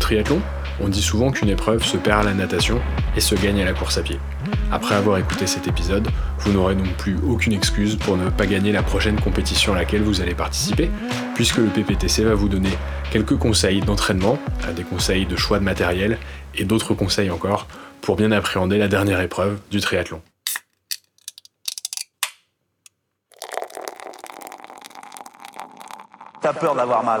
triathlon, on dit souvent qu'une épreuve se perd à la natation et se gagne à la course à pied. Après avoir écouté cet épisode, vous n'aurez donc plus aucune excuse pour ne pas gagner la prochaine compétition à laquelle vous allez participer, puisque le PPTC va vous donner quelques conseils d'entraînement, des conseils de choix de matériel et d'autres conseils encore pour bien appréhender la dernière épreuve du triathlon. T'as peur d'avoir mal.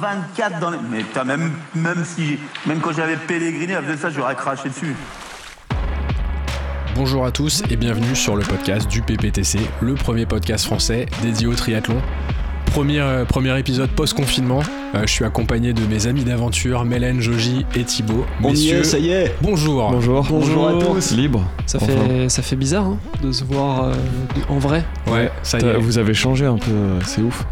24 dans les. Mais putain, même, même, si, même quand j'avais pèleriné, avec ça, j'aurais craché dessus. Bonjour à tous et bienvenue sur le podcast du PPTC, le premier podcast français dédié au triathlon. Premier, euh, premier épisode post-confinement. Euh, je suis accompagné de mes amis d'aventure, Mélène, Joji et Thibaut. On y est, ça y est. Bonjour. Bonjour. Bonjour, à tous. Libre. Ça fait, ça fait bizarre hein, de se voir euh, en vrai. Ouais, ça y est. Vous avez changé un peu, c'est ouf.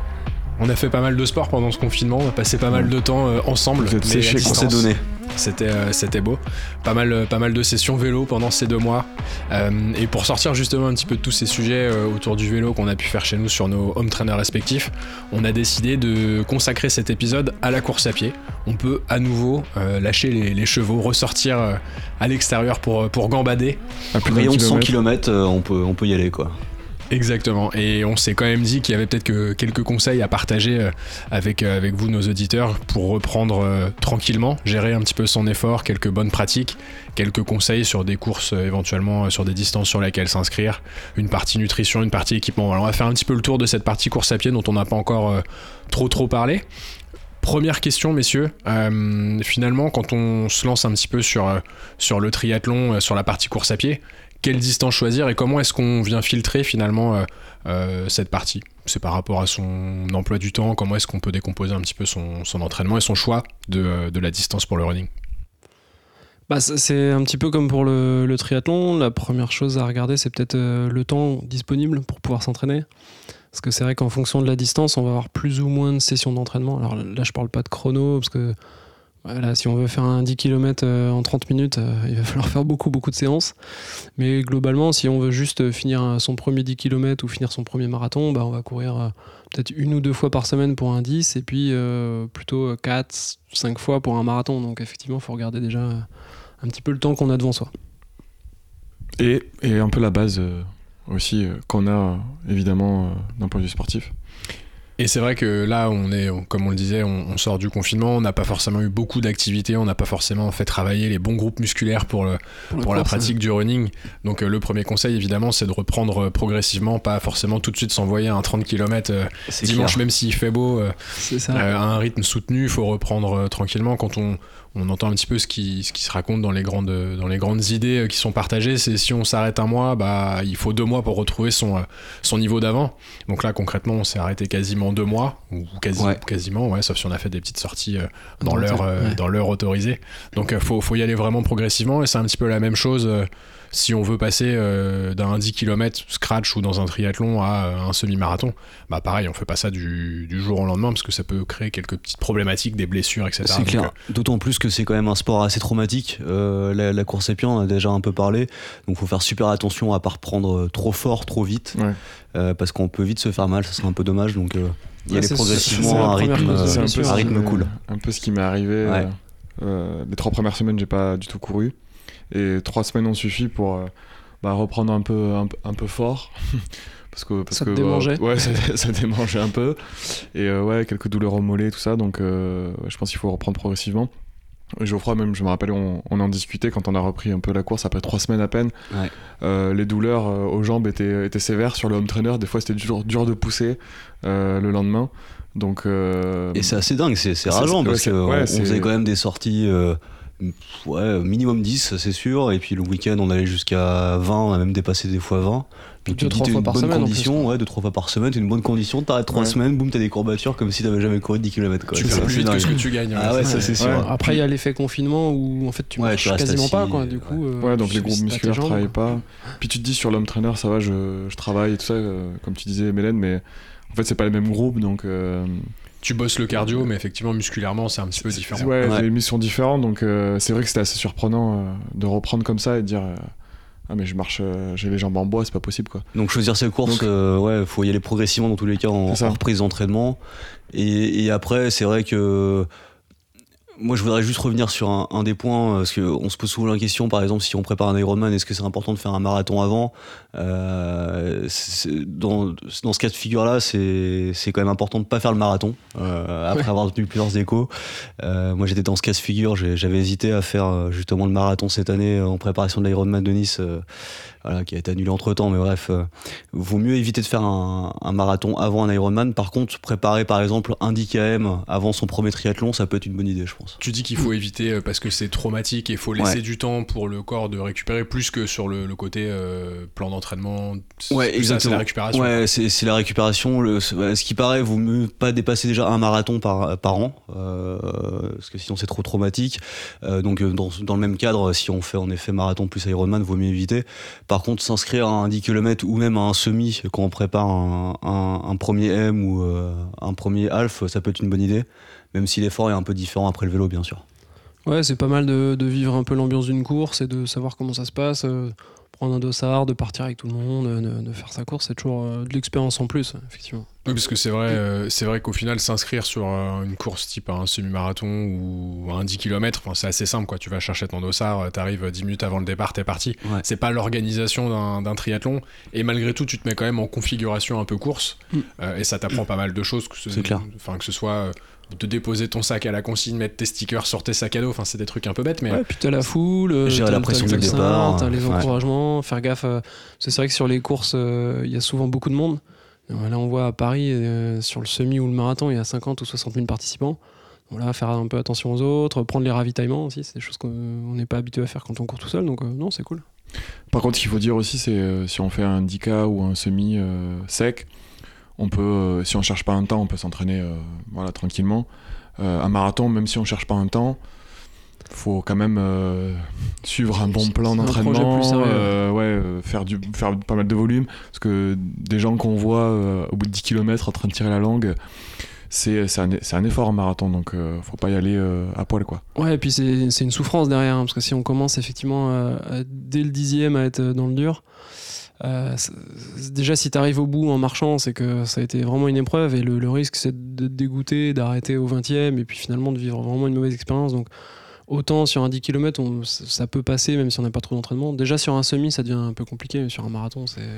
On a fait pas mal de sport pendant ce confinement, on a passé pas mal de temps euh, ensemble. Vous êtes séché qu'on s'est donné. C'était, euh, c'était beau. Pas mal, euh, pas mal de sessions vélo pendant ces deux mois. et pour sortir justement un petit peu de tous ces sujets autour du vélo qu'on a pu faire chez nous sur nos home trainers respectifs, on a décidé de consacrer cet épisode à la course à pied. On peut à nouveau lâcher les, chevaux, ressortir à l'extérieur pour, pour gambader. Un rayon de 100 km, on, peut, on peut y aller quoi. Exactement. Et on s'est quand même dit qu'il y avait peut-être que quelques conseils à partager euh, avec, euh, avec vous, nos auditeurs, pour reprendre euh, tranquillement, gérer un petit peu son effort, quelques bonnes pratiques, quelques conseils sur des courses éventuellement, sur des distances sur lesquelles s'inscrire, une partie nutrition, une partie équipement. On va faire un petit peu le tour de cette partie course à pied dont on n'a pas encore trop trop parlé. Première question, messieurs. finalement, quand on se lance un petit peu sur, sur le triathlon, sur la partie course à pied, quelle distance choisir et comment est-ce qu'on vient filtrer finalement euh, euh, cette partie C'est par rapport à son emploi du temps, comment est-ce qu'on peut décomposer un petit peu son, entraînement et son choix de, la distance pour le running bah, c'est un petit peu comme pour le, triathlon. La première chose à regarder, c'est peut-être euh, le temps disponible pour pouvoir s'entraîner. Parce que c'est vrai qu'en fonction de la distance, on va avoir plus ou moins de sessions d'entraînement. Alors là, je parle pas de chrono, parce que voilà, si on veut faire un 10 km euh, en 30 minutes, euh, il va falloir faire beaucoup, beaucoup de séances. Mais globalement, si on veut juste finir son premier 10 km ou finir son premier marathon, bah, on va courir euh, peut-être une ou deux fois par semaine pour un 10 et puis plutôt 4, 5 fois pour un marathon. Donc effectivement, il faut regarder déjà un petit peu le temps qu'on a devant soi. Et, et un peu la base aussi qu'on a évidemment d'un point de vue sportif. Et c'est vrai que là, on est, comme on le disait, on, sort du confinement, on n'a pas forcément eu beaucoup d'activités, on n'a pas forcément fait travailler les bons groupes musculaires pour, le, pour, la pratique du running. Donc euh, le premier conseil, évidemment, c'est de reprendre euh, progressivement, pas forcément tout de suite s'envoyer un 30 km euh, dimanche, même s'il fait beau, à un rythme soutenu, il faut reprendre tranquillement. Quand on, on entend un petit peu ce qui, ce qui se raconte dans les grandes, dans les grandes idées euh, qui sont partagées. C'est si on s'arrête un mois, bah, il faut deux mois pour retrouver son, euh, son niveau d'avant. Donc là, concrètement, on s'est arrêté quasiment deux mois, ou quasi, quasiment, ouais, sauf si on a fait des petites sorties euh, dans l'heure autorisée. Donc il faut, faut y aller vraiment progressivement, et c'est un petit peu la même chose si on veut passer euh, d'un 10 km scratch ou dans un triathlon à euh, un semi-marathon, bah pareil, on fait pas ça du, jour au lendemain parce que ça peut créer quelques petites problématiques, des blessures, etc. C'est clair. Euh, D'autant plus que c'est quand même un sport assez traumatique. la, course à pied, on a déjà un peu parlé. Donc, faut faire super attention à pas reprendre trop fort, trop vite, parce qu'on peut vite se faire mal. Ça serait un peu dommage. Donc, il y a progressivement un rythme, un, rythme cool. Un peu ce qui m'est arrivé. les trois premières semaines, j'ai pas du tout couru. Et trois semaines ont suffi pour euh, bah, reprendre un peu, un, peu fort. parce que, parce ça que, démangeait Ouais, ça, démangeait un peu. Et euh, ouais, quelques douleurs au mollet, tout ça. Donc je pense qu'il faut reprendre progressivement. Geoffroy, même, je me rappelle, on, en discutait quand on a repris un peu la course après trois semaines à peine. les douleurs aux jambes étaient, étaient, sévères sur le home trainer. Des fois, c'était dur, dur de pousser le lendemain. Donc, Et c'est assez dingue, c'est rageant parce qu'on on faisait quand même des sorties ouais, minimum 10, c'est sûr. Et puis le week-end, on allait jusqu'à 20, on a même dépassé des fois 20. Donc deux, trois fois par semaine. Condition, ouais, deux, trois fois par semaine, t'es une bonne condition. T'arrêtes trois semaines, boum, t'as des courbatures comme si t'avais jamais couru 10 km. Quoi. Tu cours plus vite que ce que tu gagnes. Ah ouais, ça c'est sûr. Après, il y a l'effet confinement où en fait tu marches quasiment pas, quoi. Du coup, ouais, euh, donc les groupes musculaires travaillent pas. Puis tu te dis sur l'homme trainer, ça va, je, je travaille et tout ça, euh, comme tu disais, Mélène, mais en fait, c'est pas les mêmes groupes, donc. Euh, tu bosses le cardio, mais effectivement, musculairement, c'est un petit peu différent. Ouais, ouais. des missions différentes, donc euh, c'est vrai que c'était assez surprenant euh, de reprendre comme ça et de dire euh, Ah, mais je marche, j'ai les jambes en bois, c'est pas possible quoi. Donc choisir ses courses, ouais, faut y aller progressivement dans tous les cas en, en reprise d'entraînement. Et, et, après, c'est vrai que moi, je voudrais juste revenir sur un, des points, euh, parce qu'on se pose souvent la question, par exemple, si on prépare un Ironman, est-ce que c'est important de faire un marathon avant euh, dans, dans, ce cas de figure-là, c'est quand même important de ne pas faire le marathon, euh, après avoir tenu plusieurs échos. moi, j'étais dans ce cas de figure, j'avais hésité à faire justement le marathon cette année en préparation de l'Ironman de Nice qui a été annulé entre temps, mais bref, euh, vaut mieux éviter de faire un, marathon avant un Ironman. Par contre, préparer par exemple un 10 km avant son premier triathlon, ça peut être une bonne idée, je pense. Tu dis qu'il faut éviter euh, parce que c'est traumatique et il faut laisser du temps pour le corps de récupérer plus que sur le, côté euh, plan d'entraînement. Ouais, exactement. C'est la récupération. Ouais, c'est la récupération. Le, ce qui paraît, vaut mieux pas dépasser déjà un marathon par, par an, parce que sinon c'est trop traumatique. donc dans, dans, le même cadre, si on fait en effet marathon plus Ironman, vaut mieux éviter. Par contre, s'inscrire à un 10 km ou même à un semi quand on prépare un, premier M ou euh, un premier half, ça peut être une bonne idée, même si l'effort est un peu différent après le vélo, bien sûr. Ouais, c'est pas mal de, vivre un peu l'ambiance d'une course et de savoir comment ça se passe. Euh, prendre un dossard, de partir avec tout le monde, de, faire sa course, c'est toujours euh, de l'expérience en plus, effectivement. Oui, parce que c'est vrai, euh, c'est vrai qu'au final, s'inscrire sur euh, une course type un semi-marathon ou un 10 km, c'est assez simple. Quoi. Tu vas chercher ton dossard, tu arrives 10 minutes avant le départ, t'es parti. C'est pas l'organisation d'un triathlon. Et malgré tout, tu te mets quand même en configuration un peu course. Mm. et ça t'apprend pas mal de choses. Que ce, clair. que ce soit de déposer ton sac à la consigne, mettre tes stickers sur tes sacs à dos. Enfin, c'est des trucs un peu bêtes, mais. Ouais, puis t'as la foule, euh, gérer la pression du départ, t'as les encouragements, faire gaffe. C'est vrai que sur les courses, euh, il y a souvent beaucoup de monde. Là, on voit à Paris, euh, sur le semi ou le marathon, il y a 50 ou 60 000 participants. Voilà, faire un peu attention aux autres, prendre les ravitaillements aussi, c'est des choses qu'on n'est pas habitué à faire quand on court tout seul, donc non, c'est cool. Par contre, ce qu'il faut dire aussi, c'est si on fait un 10K ou un semi sec, on peut, euh, si on cherche pas un temps, on peut s'entraîner euh, voilà, tranquillement. Euh, un marathon, même si on cherche pas un temps, faut quand même suivre un bon plan d'entraînement, ouais, faire, du, faire pas mal de volume, parce que des gens qu'on voit au bout de 10 km en train de tirer la langue, c'est un, un, effort en marathon, donc faut pas y aller à poil. Quoi. Ouais, et puis c'est une souffrance derrière, hein, parce que si on commence effectivement dès le dixième à être dans le dur, euh, déjà, si tu arrives au bout en marchant, c'est que ça a été vraiment une épreuve et le, risque, c'est de te dégoûter, d'arrêter au 20e et puis finalement de vivre vraiment une mauvaise expérience. Donc, autant sur un 10 km, ça peut passer même si on n'a pas trop d'entraînement. Déjà, sur un semi, ça devient un peu compliqué, mais sur un marathon, c'est.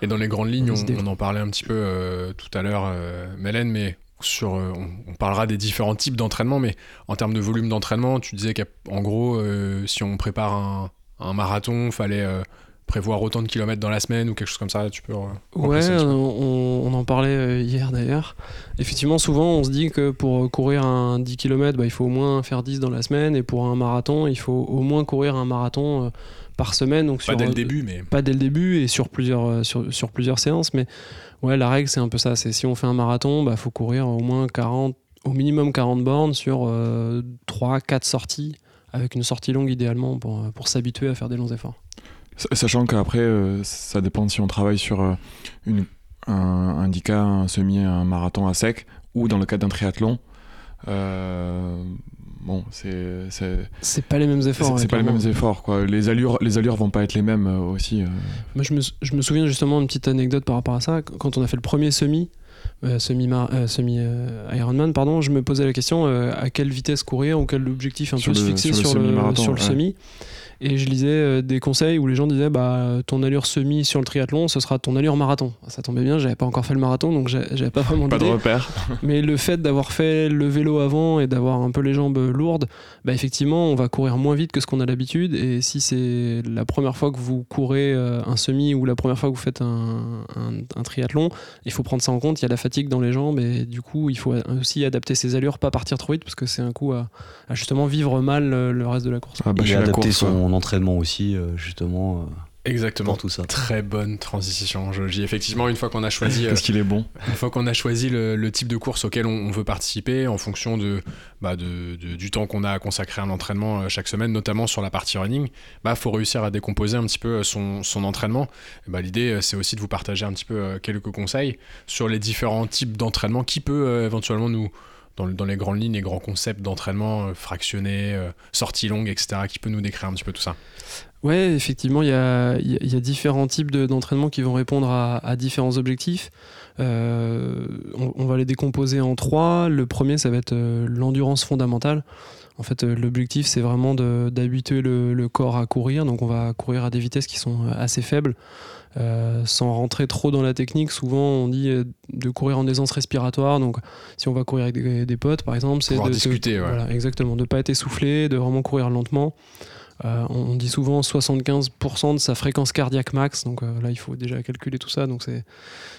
Et dans les grandes lignes, on, en parlait un petit peu euh, tout à l'heure, euh, Mélène, mais sur, on, parlera des différents types d'entraînement, mais en termes de volume d'entraînement, tu disais qu'en gros, si on prépare un, un marathon, fallait prévoir autant de kilomètres dans la semaine ou quelque chose comme ça tu peux euh, ouais on, en parlait euh, hier d'ailleurs. Effectivement souvent on se dit que pour courir un 10 km bah, il faut au moins faire 10 dans la semaine et pour un marathon il faut au moins courir un marathon euh, par semaine. Donc pas dès le début mais pas dès le début et sur plusieurs sur, sur plusieurs séances. Mais ouais la règle c'est un peu ça. C'est si on fait un marathon bah faut courir au moins 40 au minimum 40 bornes sur 3 4 sorties avec une sortie longue idéalement pour, pour s'habituer à faire des longs efforts Sachant qu'après, euh, ça dépend si on travaille sur euh, une, un, un semi, un marathon à sec, ou dans le cas d'un triathlon. Euh, bon, c'est. C'est pas les mêmes efforts. C'est pas les mêmes efforts, quoi. Les allures, les allures vont pas être les mêmes aussi. Moi, je me, je me souviens justement d'une petite anecdote par rapport à ça. Quand on a fait le premier semi, semi, semi Ironman pardon je me posais la question à quelle vitesse courir ou quel objectif un peu se fixer sur le, sur le, semi Et je lisais euh, des conseils où les gens disaient bah, ton allure semi sur le triathlon, ce sera ton allure marathon. Ça tombait bien, j'avais pas encore fait le marathon, donc j'avais pas vraiment Pas de repère. Mais le fait d'avoir fait le vélo avant et d'avoir un peu les jambes lourdes, bah, effectivement, on va courir moins vite que ce qu'on a l'habitude. Et si c'est la première fois que vous courez euh, un semi ou la première fois que vous faites un, un, triathlon, il faut prendre ça en compte. Il y a la fatigue dans les jambes et du coup, il faut aussi adapter ses allures, pas partir trop vite parce que c'est un coup à, justement vivre mal euh, le reste de la course. Ah bah, et adapter son entraînement aussi, euh, justement. Exactement. tout ça. Très bonne transition, dis Effectivement, une fois qu'on a choisi. Qu'est-ce qu'il est bon Une fois qu'on a choisi le, type de course auquel on, veut participer, en fonction de, bah de, du temps qu'on a à consacrer à l'entraînement euh, chaque semaine, notamment sur la partie running, bah faut réussir à décomposer un petit peu euh, son, son entraînement. bah, L'idée, euh, c'est aussi de vous partager un petit peu quelques conseils sur les différents types d'entraînement qui peut éventuellement nous dans, les grandes lignes, les grands concepts d'entraînement fractionnés, sorties longues, etc., qui peut nous décrire un petit peu tout ça Ouais, effectivement, il y a, différents types d'entraînement qui vont répondre à, différents objectifs. Euh, on, va les décomposer en trois. Le premier, ça va être euh, l'endurance fondamentale. En fait, euh, l'objectif, c'est vraiment d'habituer le, le, corps à courir. Donc, on va courir à des vitesses qui sont assez faibles. sans rentrer trop dans la technique, souvent on dit de courir en aisance respiratoire. Donc, si on va courir avec des, potes, par exemple, c'est de discuter. voilà, exactement, de pas être essoufflé, de vraiment courir lentement. Euh, on dit souvent 75% de sa fréquence cardiaque max, donc euh, là il faut déjà calculer tout ça, donc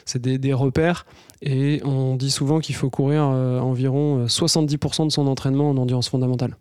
c'est des, repères. Et on dit souvent qu'il faut courir euh, environ 70% de son entraînement en endurance fondamentale.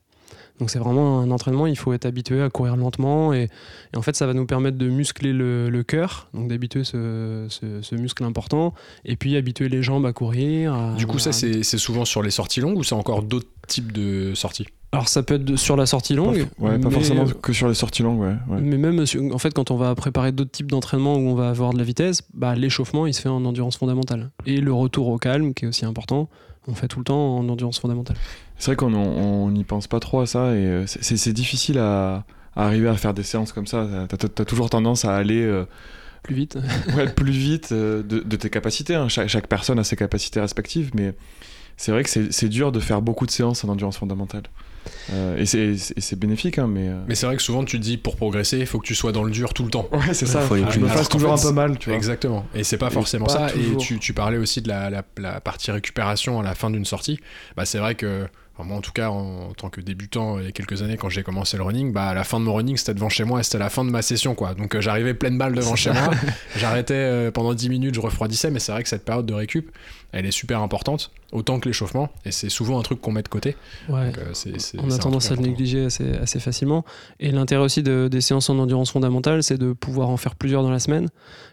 Donc c'est vraiment un entraînement, il faut être habitué à courir lentement et, en fait ça va nous permettre de muscler le, cœur, donc d'habituer ce, muscle important et puis habituer les jambes à courir. du coup ça c'est souvent sur les sorties longues ou c'est encore d'autres types de sorties? Alors ça peut être sur la sortie longue. Ouais, pas forcément que sur les sorties longues, ouais. Mais même en fait quand on va préparer d'autres types d'entraînement où on va avoir de la vitesse, bah, l'échauffement il se fait en endurance fondamentale. Et le retour au calme qui est aussi important, on fait tout le temps en endurance fondamentale. C'est vrai qu'on n'y pense pas trop à ça et euh, c'est difficile à, arriver à faire des séances comme ça. T'as as, toujours tendance à aller... Euh, plus vite. ouais, plus vite euh, de, tes capacités. Hein. Chaque, personne a ses capacités respectives, mais c'est vrai que c'est dur de faire beaucoup de séances en endurance fondamentale. Euh, et c'est bénéfique, hein, mais. Euh, mais c'est vrai que souvent tu te dis pour progresser, il faut que tu sois dans le dur tout le temps. Ouais, c'est ça. Faut que je me fasse toujours un peu mal, tu vois. Exactement. Et c'est pas forcément ça. Et tu, tu, parlais aussi de la, la, partie récupération à la fin d'une sortie. Bah, c'est vrai que. moi, en tout cas, en, tant que débutant, il y a quelques années, quand j'ai commencé le running, bah, à la fin de mon running, c'était devant chez moi et c'était la fin de ma session, quoi. Donc, euh, j'arrivais pleine balle devant chez moi. J'arrêtais pendant 10 minutes, je refroidissais, mais c'est vrai que cette période de récup, elle est super importante, autant que l'échauffement, et c'est souvent un truc qu'on met de côté. Ouais. Euh, on a tendance à le négliger assez, assez, facilement. Et l'intérêt aussi de, des séances en endurance fondamentale, c'est de pouvoir en faire plusieurs dans la semaine,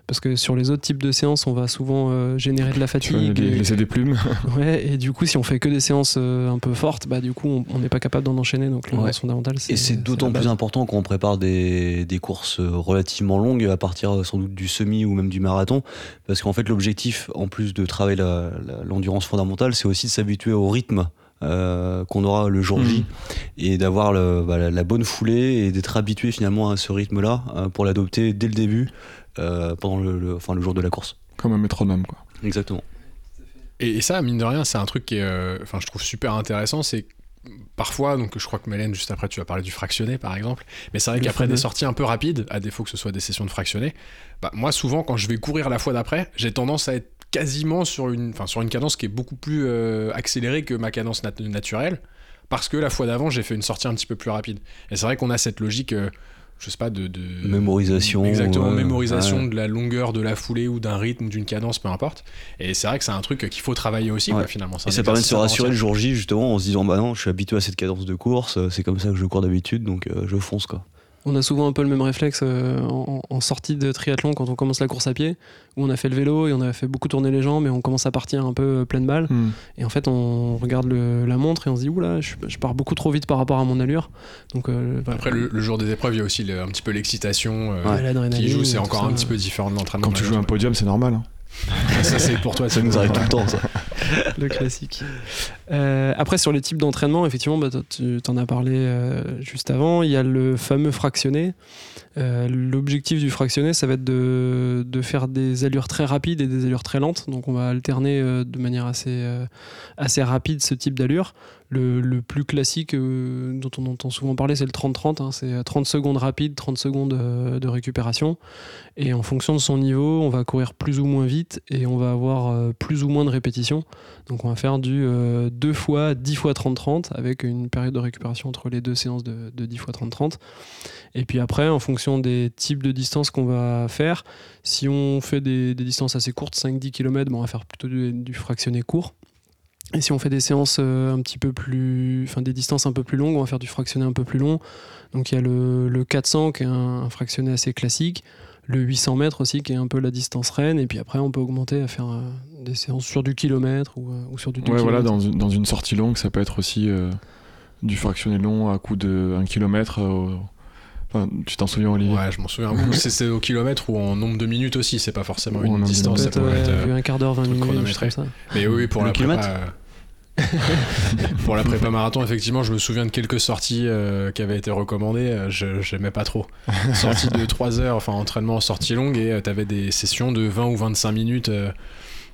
parce que sur les autres types de séances, on va souvent euh, générer de la fatigue. et, laisser des plumes. ouais, et du coup, si on fait que des séances euh, un peu fortes, bah, du coup, on n'est pas capable d'en enchaîner. Donc l'endurance fondamentale, c'est. Et c'est d'autant plus important quand on prépare des, des courses relativement longues, à partir sans doute du semi ou même du marathon, parce qu'en fait, l'objectif, en plus de travailler la l'endurance fondamentale, c'est aussi de s'habituer au rythme euh, qu'on aura le jour J mm. et d'avoir bah, la, bonne foulée et d'être habitué finalement à ce rythme-là euh, pour l'adopter dès le début euh, pendant le, enfin, le jour de la course. Comme un métronome, quoi. Exactement. Et, ça, mine de rien, c'est un truc qui est, enfin, je trouve super intéressant, c'est parfois, donc je crois que Mélène, juste après, tu vas parler du fractionné par exemple, mais c'est vrai qu'après des sorties un peu rapides, à défaut que ce soit des sessions de fractionné, bah, moi souvent quand je vais courir la fois d'après, j'ai tendance à être quasiment sur une, enfin, sur une cadence qui est beaucoup plus euh, accélérée que ma cadence naturelle, parce que la fois d'avant, j'ai fait une sortie un petit peu plus rapide. Et c'est vrai qu'on a cette logique, euh, je sais pas, de, mémorisation. Exactement, mémorisation de la longueur de la foulée ou d'un rythme, d'une cadence, peu importe. Et c'est vrai que c'est un truc qu'il faut travailler aussi, finalement. Et ça permet de se rassurer le jour J, justement, en se disant, bah non, je suis habitué à cette cadence de course, c'est comme ça que je cours d'habitude, donc euh, je fonce, quoi on a souvent un peu le même réflexe euh, en, sortie de triathlon quand on commence la course à pied, où on a fait le vélo et on a fait beaucoup tourner les jambes et on commence à partir un peu euh, pleine balle. Hmm. Et en fait, on regarde la montre et on se dit, oula, je, je, pars beaucoup trop vite par rapport à mon allure. Donc, euh, Après, le, jour des épreuves, il y a aussi un petit peu l'excitation qui joue, c'est encore un petit peu différent de l'entraînement. Quand tu joues un podium, c'est normal. Hein. ça c'est pour toi, ça nous arrive tout le temps ça. le classique. Euh, après sur les types d'entraînement, effectivement, bah, tu en as parlé euh, juste avant, il y a le fameux fractionné. Euh, l'objectif du fractionné, ça va être de, de, faire des allures très rapides et des allures très lentes. Donc on va alterner de manière assez, assez rapide ce type d'allure. Le, plus classique euh, dont on entend souvent parler, c'est le 30-30. Hein. c'est 30 secondes rapides, 30 secondes euh, de récupération. Et en fonction de son niveau, on va courir plus ou moins vite et on va avoir euh, plus ou moins de répétitions. Donc on va faire du 2 fois 10 fois 30-30 avec une période de récupération entre les deux séances de, 10 fois 30-30. Et puis après, en fonction des types de distances qu'on va faire, si on fait des, distances assez courtes, 5-10 km, on va faire plutôt du fractionné court. Et si on fait des séances euh, un petit peu plus. Enfin, des distances un peu plus longues, on va faire du fractionné un peu plus long. Donc il y a le, 400 qui est un, fractionné assez classique, le 800 mètres aussi qui est un peu la distance reine, et puis après on peut augmenter à faire euh, des séances sur du kilomètre ou, euh, sur du 2 Ouais, voilà, dans une, dans une, sortie longue, ça peut être aussi du fractionné long à coup de 1 km. Enfin, tu t'en souviens, Olivier Ouais, je m'en souviens. c'est au kilomètre ou en nombre de minutes aussi, c'est pas forcément une distance. Ça peut être, un quart d'heure, 20 minutes, ça. Mais oui, pour le la kilomètre pour la prépa marathon, effectivement, je me souviens de quelques sorties euh, qui avaient été recommandées. Euh, je j'aimais pas trop. Sortie de 3 heures, enfin entraînement en sortie longue, et euh, tu avais des sessions de 20 ou 25 minutes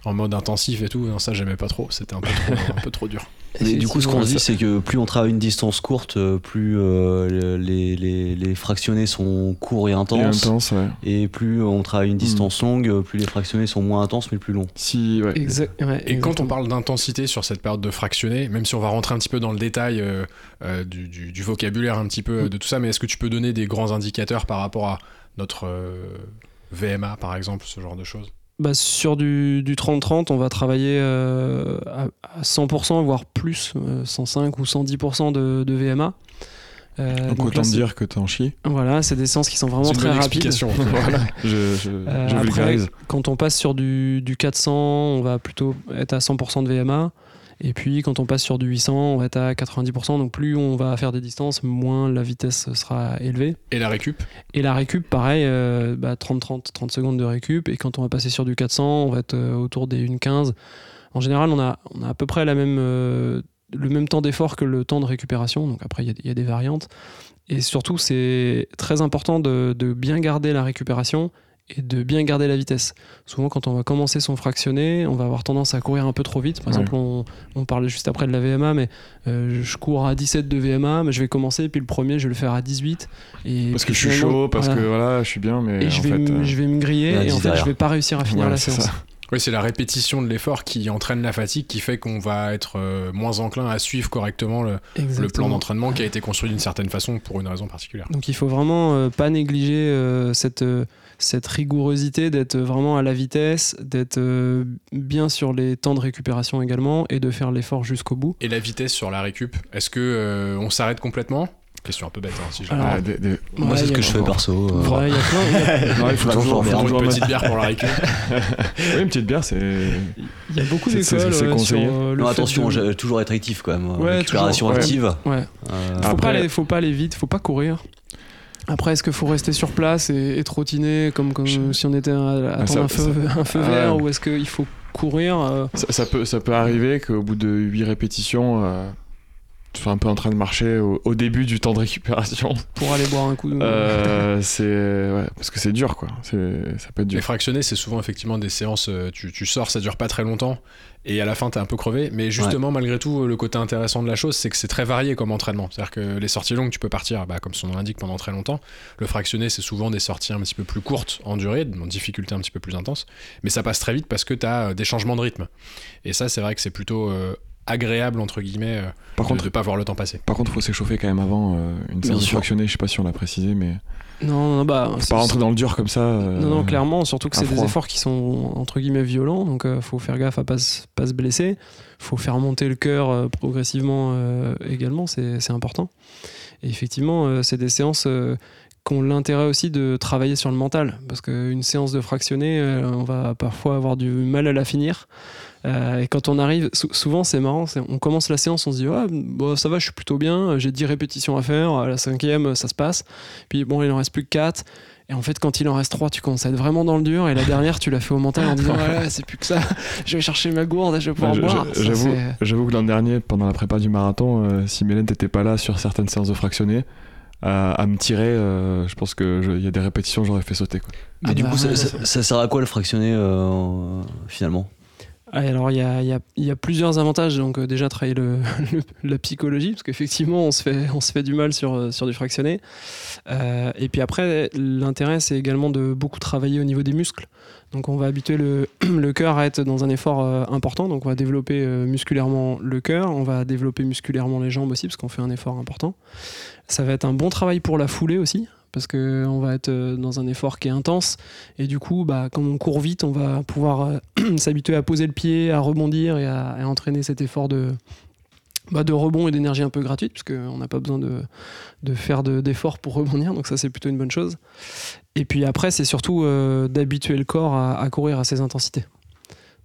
en mode intensif et tout. Non, ça, j'aimais pas trop. C'était un, peu trop, un peu trop dur. Et du coup, ce qu'on se dit, c'est que plus on travaille une distance courte, euh, plus euh, les, les, les, fractionnés sont courts et intenses. Et, plus on travaille une distance hmm. longue, plus les fractionnés sont moins intenses mais plus longs. Si, ouais. et quand on parle d'intensité sur cette période de fractionnés, même si on va rentrer un petit peu dans le détail euh, du, du, vocabulaire, un petit peu de tout ça, mais est-ce que tu peux donner des grands indicateurs par rapport à notre VMA, par exemple, ce genre de choses? Bah, sur du 30-30, on va travailler euh, à, 100%, voire plus, 105 euh, ou 110% de, de VMA. Euh, donc, autant dire que t'en chies. Voilà, c'est des séances qui sont vraiment très rapides. voilà. je, je, je après, quand on passe sur du, du, 400, on va plutôt être à 100% de VMA. Et puis quand on passe sur du 800, on va être à 90%. Donc plus on va faire des distances, moins la vitesse sera élevée. Et la récup? Et la récup, pareil, 30, euh, 30, bah, secondes de récup. Et quand on va passer sur du 400, on va être euh, autour des 1,15. En général, on a, on a à peu près la même, euh, le même temps d'effort que le temps de récupération. Donc après, il y, a des variantes. Et surtout, c'est très important de, de bien garder la récupération et de bien garder la vitesse. Souvent, quand on va commencer son fractionné, on va avoir tendance à courir un peu trop vite. Par exemple, on, on, parle juste après de la VMA, mais euh, je cours à 17 de VMA, mais je vais commencer, puis le premier, je vais le faire à 18. Et parce que je suis chaud, parce que voilà, je suis bien, mais. Et je, vais euh, je vais me griller, et en fait, je vais pas réussir à finir la séance. Oui, c'est la répétition de l'effort qui entraîne la fatigue, qui fait qu'on va être euh, moins enclin à suivre correctement le, le plan d'entraînement qui a été construit d'une certaine façon pour une raison particulière. Donc il faut vraiment pas négliger cette cette rigourosité d'être vraiment à la vitesse, d'être euh, bien sur les temps de récupération également et de faire l'effort jusqu'au bout. Et la vitesse sur la récup, est-ce que euh, on s'arrête complètement? Question un peu bête, hein, si je ah, Moi, c'est ce que je fais perso. Euh. il y a plein. il faut toujours faire une petite bière pour la récup. oui, une petite bière, c'est. Il y a beaucoup d'écoles. C'est conseillé. non, attention, toujours être actif quand même. Ouais, récupération active. Ouais. Faut, pas aller, faut pas aller vite, faut pas courir. Après, est-ce qu'il faut rester sur place et, trottiner comme, comme si on était à, attendre un feu, un feu vert ou est-ce qu'il faut courir euh ça, peut, ça peut arriver qu'au bout de 8 répétitions, euh, un peu en train de marcher au, début du temps de récupération. Pour aller boire un coup. Euh, c'est ouais, parce que c'est dur quoi. Ça peut être dur. Les fractionnés, c'est souvent effectivement des séances. Tu, tu, sors, ça dure pas très longtemps et à la fin t'es un peu crevé mais justement malgré tout le côté intéressant de la chose c'est que c'est très varié comme entraînement c'est à dire que les sorties longues tu peux partir bah, comme son nom l'indique pendant très longtemps le fractionné c'est souvent des sorties un petit peu plus courtes en durée en difficulté un petit peu plus intense mais ça passe très vite parce que tu as euh, des changements de rythme et ça c'est vrai que c'est plutôt euh, agréable entre guillemets euh, par de, contre, de pas voir le temps passer par contre il faut s'échauffer quand même avant une séance fractionnée je sais pas si on l'a précisé mais non, non, bah. pas rentrer dans le dur comme ça. non, non, clairement, surtout que c'est des efforts qui sont entre guillemets violents, donc il faut faire gaffe à pas, pas se blesser. faut faire monter le cœur progressivement également, c'est important. Et effectivement, c'est des séances qui ont l'intérêt aussi de travailler sur le mental, parce qu'une séance de fractionné, on va parfois avoir du mal à la finir. Euh, et quand on arrive, souvent c'est marrant, on commence la séance, on se dit ah, bon, ça va, je suis plutôt bien, j'ai 10 répétitions à faire, à la cinquième ça se passe, puis bon il en reste plus que 4. Et en fait, quand il en reste 3, tu commences à être vraiment dans le dur. Et la dernière, tu l'as fait au mental en disant ouais, c'est plus que ça, je vais chercher ma gourde et je vais pouvoir boire. J'avoue que l'an dernier, pendant la prépa du marathon, euh, si Mélène n'était pas là sur certaines séances de fractionné, à, me tirer, euh, je pense qu'il y a des répétitions, j'aurais fait sauter. Quoi. Mais du ah coup, bah ça, sert à quoi le fractionné finalement? Alors il y a, plusieurs avantages. Donc euh, déjà travailler le, la psychologie, parce qu'effectivement on se fait du mal sur du fractionné. Euh, et puis après l'intérêt c'est également de beaucoup travailler au niveau des muscles. Donc on va habituer le, cœur à être dans un effort euh, important. Donc on va développer musculairement le cœur, on va développer musculairement les jambes aussi parce qu'on fait un effort important. Ça va être un bon travail pour la foulée aussi parce qu'on va être euh, dans un effort qui est intense. Et du coup, bah, quand on court vite, on va pouvoir s'habituer à poser le pied, à rebondir et à, entraîner cet effort de, bah, de rebond et d'énergie un peu gratuite, parce qu'on n'a pas besoin de, faire d'efforts pour rebondir. Donc ça, c'est plutôt une bonne chose. Et puis après, c'est surtout euh, d'habituer le corps à, courir à ces intensités.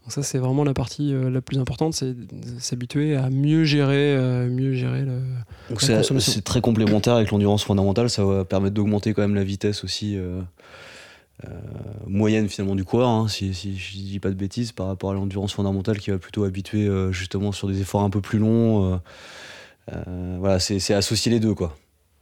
Donc ça, c'est vraiment la partie euh, la plus importante, c'est s'habituer à mieux gérer, euh, mieux gérer le. Donc c'est très complémentaire avec l'endurance fondamentale. Ça va permettre d'augmenter quand même la vitesse aussi moyenne finalement du coureur, hein, si, si, je dis pas de bêtises, par rapport à l'endurance fondamentale qui va plutôt habituer justement sur des efforts un peu plus longs. voilà, c'est associer les deux quoi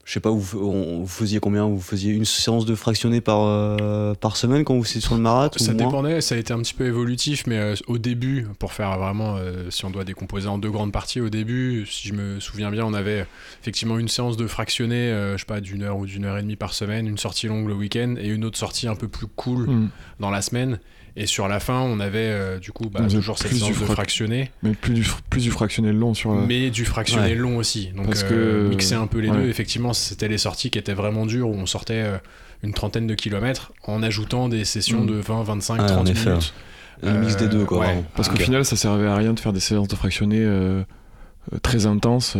je sais pas, vous, vous, faisiez combien? Vous faisiez une séance de fractionné par, euh, par semaine quand vous étiez sur le marathon Ça dépendait, ça a été un petit peu évolutif, mais euh, au début, pour faire vraiment, euh, si on doit décomposer en deux grandes parties, au début, si je me souviens bien, on avait effectivement une séance de fractionné, je sais pas, d'une heure ou d'une heure et demie par semaine, une sortie longue le week-end et une autre sortie un peu plus cool hmm. dans la semaine. Et sur la fin, on avait euh, du coup bah, toujours cette séance de fractionné. Mais plus du, plus du fractionné long sur. Mais du fractionné long aussi. Donc Parce euh, que... mixer un peu les deux, effectivement, c'était les sorties qui étaient vraiment dures où on sortait euh, une trentaine de kilomètres en ajoutant des sessions mm. de 20, 25, 30 minutes. Un mix des deux, quoi. Parce qu'au final, ça servait à rien de faire des séances de fractionné très intenses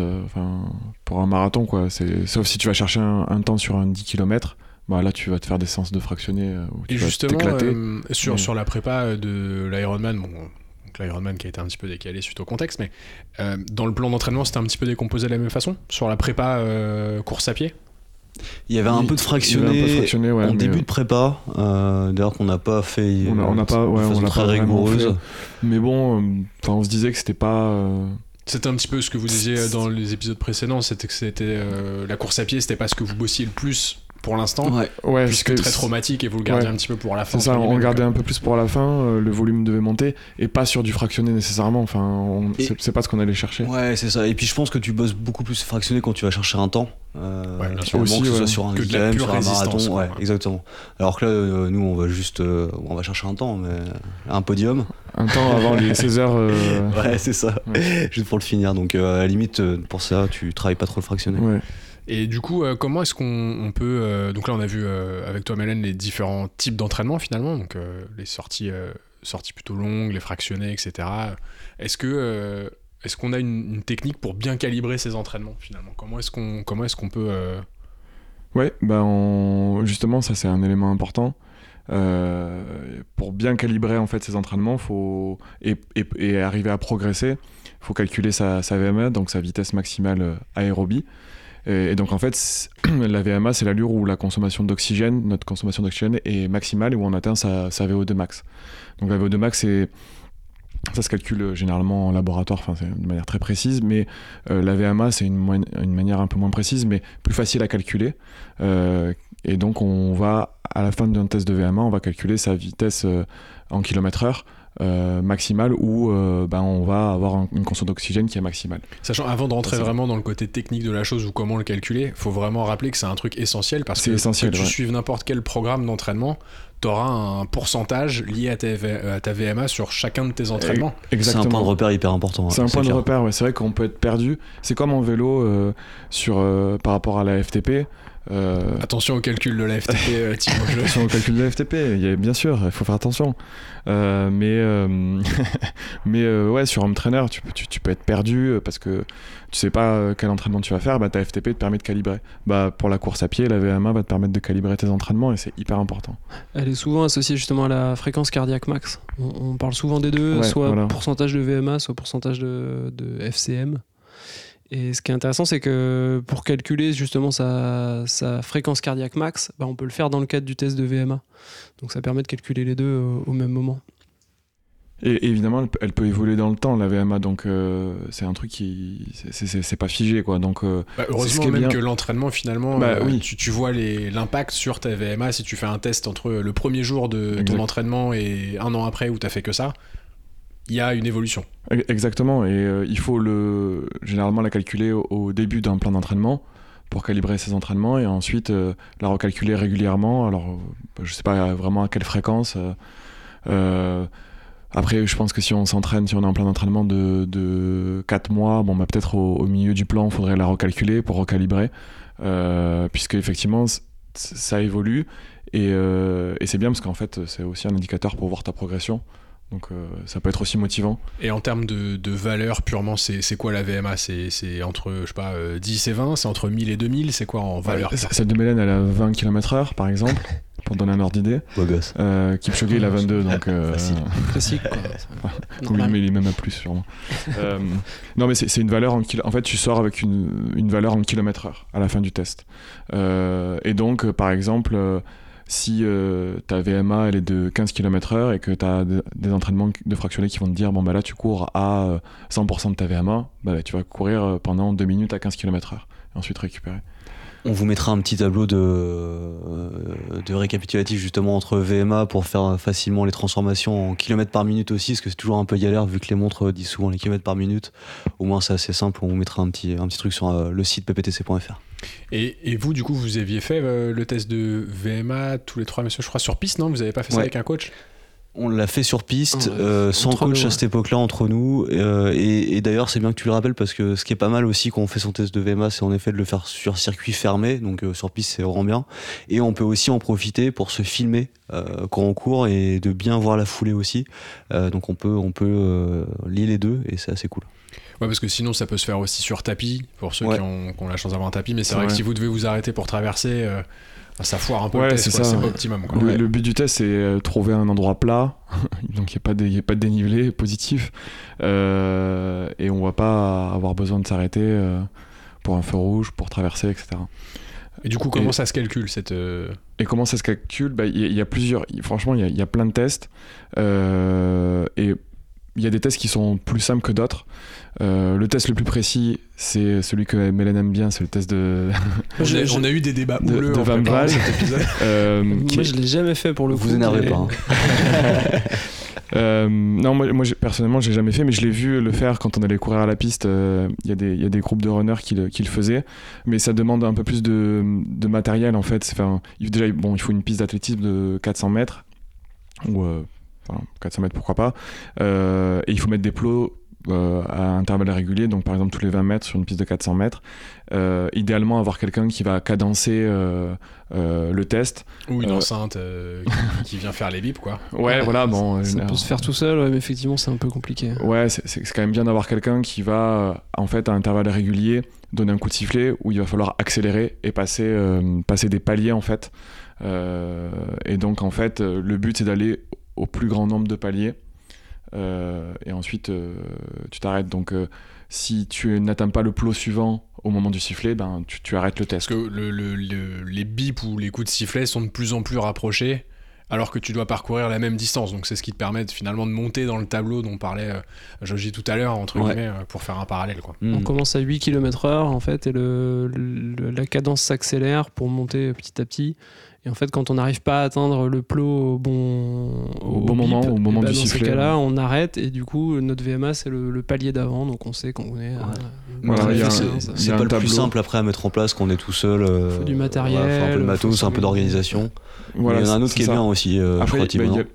pour un marathon, quoi. Sauf si tu vas chercher un, un temps sur un 10 km bah là tu vas te faire des séances de fractionner euh, où tu et justement euh, sur, sur la prépa euh, de l'Ironman bon l'Ironman qui a été un petit peu décalé suite au contexte mais dans le plan d'entraînement c'était un petit peu décomposé de la même façon? Sur la prépa course à pied? Il y avait un peu de fractionné, en début de prépa d'ailleurs qu'on n'a pas fait on n'a pas ouais, on l'a très rigoureuse. mais bon on se disait que c'était pas c'était un petit peu ce que vous disiez dans les épisodes précédents, c'était que c'était la course à pied, c'était pas ce que vous bossiez le plus pour l'instant. Ouais. puisque très traumatique et vous le gardez un petit peu pour la fin. C'est ça, on gardait un peu plus pour la fin, euh, le volume devait monter et pas sur du fractionné nécessairement. Enfin, c'est pas ce qu'on allait chercher. Ouais, c'est ça. Et puis je pense que tu bosses beaucoup plus fractionné quand tu vas chercher un temps. Euh, ouais, aussi, que ce soit sur un KM, sur un marathon. Ouais, exactement. Alors que là, euh, nous, on va juste, euh, on va chercher un temps, mais un podium. Un temps avant les 16 heures. Ouais, c'est ça. Juste pour le finir. Donc, à la limite, pour ça, tu travailles pas trop le fractionné. Ouais. Et du coup, euh, comment est-ce qu'on peut. Euh, donc là, on a vu euh, avec toi, Mélène, les différents types d'entraînement finalement. Donc les sorties, sorties plutôt longues, les fractionnés, etc. Est-ce que. est-ce qu'on a une, technique pour bien calibrer ces entraînements finalement? Comment est-ce qu'on comment est-ce qu'on peut Ouais, ben justement ça c'est un élément important. pour bien calibrer en fait ces entraînements, faut et, et, arriver à progresser, faut calculer sa, sa VMA, donc sa vitesse maximale aérobie. Et, donc en fait, la VMA, c'est l'allure où la consommation d'oxygène, notre consommation d'oxygène est maximale et où on atteint sa, VO2 max. Donc la VO2 max, ça se calcule généralement en laboratoire, enfin de manière très précise, mais euh, la VMA c'est une, manière un peu moins précise, mais plus facile à calculer. Euh, et donc on va, à la fin d'un test de VMA, on va calculer sa vitesse euh, en kilomètre heure euh, maximale où euh, ben, on va avoir une consommation d'oxygène qui est maximale. Sachant, avant de rentrer vraiment dans le côté technique de la chose ou comment le calculer, il faut vraiment rappeler que c'est un truc essentiel parce que, essentiel, que tu suives n'importe quel programme d'entraînement, tu auras un pourcentage lié à ta, VMA sur chacun de tes entraînements. C'est un point de repère hyper important. C'est un point de repère, ouais. c'est vrai qu'on peut être perdu. C'est comme en vélo euh, sur, par rapport à la FTP. Euh, attention au calcul de la FTP, euh, Attention au calcul de la FTP, il bien sûr, il faut faire attention. Euh, mais mais ouais, sur Home Trainer, tu, tu, tu, peux être perdu parce que tu sais pas quel entraînement tu vas faire. Bah, ta FTP te permet de calibrer. Bah, pour la course à pied, la VMA va te permettre de calibrer tes entraînements et c'est hyper important. Elle est souvent associée justement à la fréquence cardiaque max. On, parle souvent des deux, soit pourcentage de VMA, soit pourcentage de, de FCM. Et ce qui est intéressant, c'est que pour calculer justement sa, fréquence cardiaque max, bah, on peut le faire dans le cadre du test de VMA. Donc ça permet de calculer les deux au, même moment. Et évidemment, elle, peut évoluer dans le temps, la VMA, donc euh, c'est un truc qui. C'est pas figé, quoi. Donc, euh, bah, heureusement même que l'entraînement, finalement, bah, euh, oui. tu, tu, vois l'impact sur ta VMA si tu fais un test entre le premier jour de ton entraînement et un an après où tu as fait que ça il y a une évolution. Exactement, et il faut le, généralement la calculer au, début d'un plan d'entraînement pour calibrer ses entraînements et ensuite la recalculer régulièrement. Alors, je sais pas vraiment à quelle fréquence. Après, je pense que si on s'entraîne, si on est en plein d'entraînement de, de 4 mois, bon, bah, peut-être au, milieu du plan, il faudrait la recalculer pour recalibrer, euh, puisque effectivement, ça évolue. Euh, et c'est bien parce qu'en fait, c'est aussi un indicateur pour voir ta progression. Donc euh, ça peut être aussi motivant. Et en termes de, de valeur purement, c'est quoi la VMA C'est entre, je sais pas, 10 et 20 C'est entre 1000 et 2000 C'est quoi en valeur? Celle de Mélène, elle a 20 km/h par exemple. pour donner un ordre d'idée. Beau gosse. Euh, Kipchoge, il a 22, donc. Euh, Classique, quoi. oui, mais il est même à plus, sûrement. euh, non, mais c'est une valeur en En fait, tu sors avec une, une valeur en kilomètre-heure à la fin du test. Euh, et donc, par exemple, euh, si euh, ta VMA elle est de 15 km/h et que tu as des entraînements de fractionnés qui vont te dire bon bah là tu cours à 100% de ta VMA, bah, tu vas courir pendant 2 minutes à 15 km/h et ensuite récupérer. On vous mettra un petit tableau de, euh, récapitulatif justement entre VMA pour faire facilement les transformations en kilomètres par minute aussi, parce que c'est toujours un peu galère vu que les montres disent souvent les kilomètres par minute. Au moins c'est assez simple, on vous mettra un petit, un petit truc sur euh, le site pptc.fr. Et, et, vous, du coup, vous aviez fait euh, le test de VMA tous les trois messieurs, je crois, sur piste, non? Vous n'avez pas fait ça avec un coach? On l'a fait sur piste, euh, sans coach à cette époque-là entre nous. Euh, et, d'ailleurs, c'est bien que tu le rappelles parce que ce qui est pas mal aussi quand on fait son test de VMA, c'est en effet de le faire sur circuit fermé. Donc euh, sur piste, c'est vraiment bien. Et on peut aussi en profiter pour se filmer quand on court et de bien voir la foulée aussi. donc on peut, on peut lier les deux et c'est assez cool. Ouais, parce que sinon, ça peut se faire aussi sur tapis, pour ceux qui, ont, qui, ont, la chance d'avoir un tapis. Mais c'est vrai que si vous devez vous arrêter pour traverser, ça foire un peu le test, c'est pas optimum. Le, but du test, c'est euh, trouver un endroit plat, donc il n'y a, pas de dénivelé positif, euh, et on va pas avoir besoin de s'arrêter euh, pour un feu rouge, pour traverser, etc. Et du coup, comment ça se calcule cette Et comment ça se calcule? Bah, Il y, a plusieurs. Franchement, il y, a plein de tests. et il y a des tests qui sont plus simples que d'autres. Euh, le test le plus précis, c'est celui que Mélène aime bien, c'est le test de. on, a, eu des débats de, de Van euh, Moi, je l'ai jamais fait pour le coup. Vous énervez pas. Hein. euh, non, moi, moi personnellement, j'ai jamais fait, mais je l'ai vu le faire quand on allait courir à la piste. Euh, il y, y, a des groupes de runners qui le, qui le, faisaient, mais ça demande un peu plus de, de matériel en fait. Enfin, déjà, bon, il faut une piste d'athlétisme de 400 mètres ou 400 mètres pourquoi pas. Euh, et il faut mettre des plots euh, à intervalles réguliers, donc par exemple tous les 20 mètres sur une piste de 400 mètres. Euh, idéalement, avoir quelqu'un qui va cadencer le test. Ou une enceinte qui, vient faire les bips, quoi. Ouais, voilà, bon. Ça peut se faire tout seul, mais effectivement, c'est un peu compliqué. Ouais, c'est quand même bien d'avoir quelqu'un qui va, en fait, à intervalles réguliers, donner un coup de sifflet où il va falloir accélérer et passer, passer des paliers, en fait. et donc, en fait, le but, c'est d'aller au plus grand nombre de paliers. Euh, et ensuite, euh, tu t'arrêtes. Donc, euh, si tu n'atteins pas le plot suivant au moment du sifflet, ben, tu, arrêtes le test. Parce que le, les bips ou les coups de sifflet sont de plus en plus rapprochés, alors que tu dois parcourir la même distance. Donc, c'est ce qui te permet finalement de monter dans le tableau dont parlait Joji tout à l'heure, entre guillemets, pour faire un parallèle. Quoi. On commence à 8 km/h, en fait, et le, la cadence s'accélère pour monter petit à petit. Et en fait, quand on n'arrive pas à atteindre le plot au bon, au, bon moment, au moment bah, du dans sifflet. Dans ces cas-là, on arrête et du coup, notre VMA, c'est le, palier d'avant. Donc on sait qu'on est. c'est pas le plus simple après à mettre en place qu'on est tout seul. Il faut du matériel. un peu de matos, un peu d'organisation. Voilà, il y en a un autre qui est bien aussi. Euh, après, bah,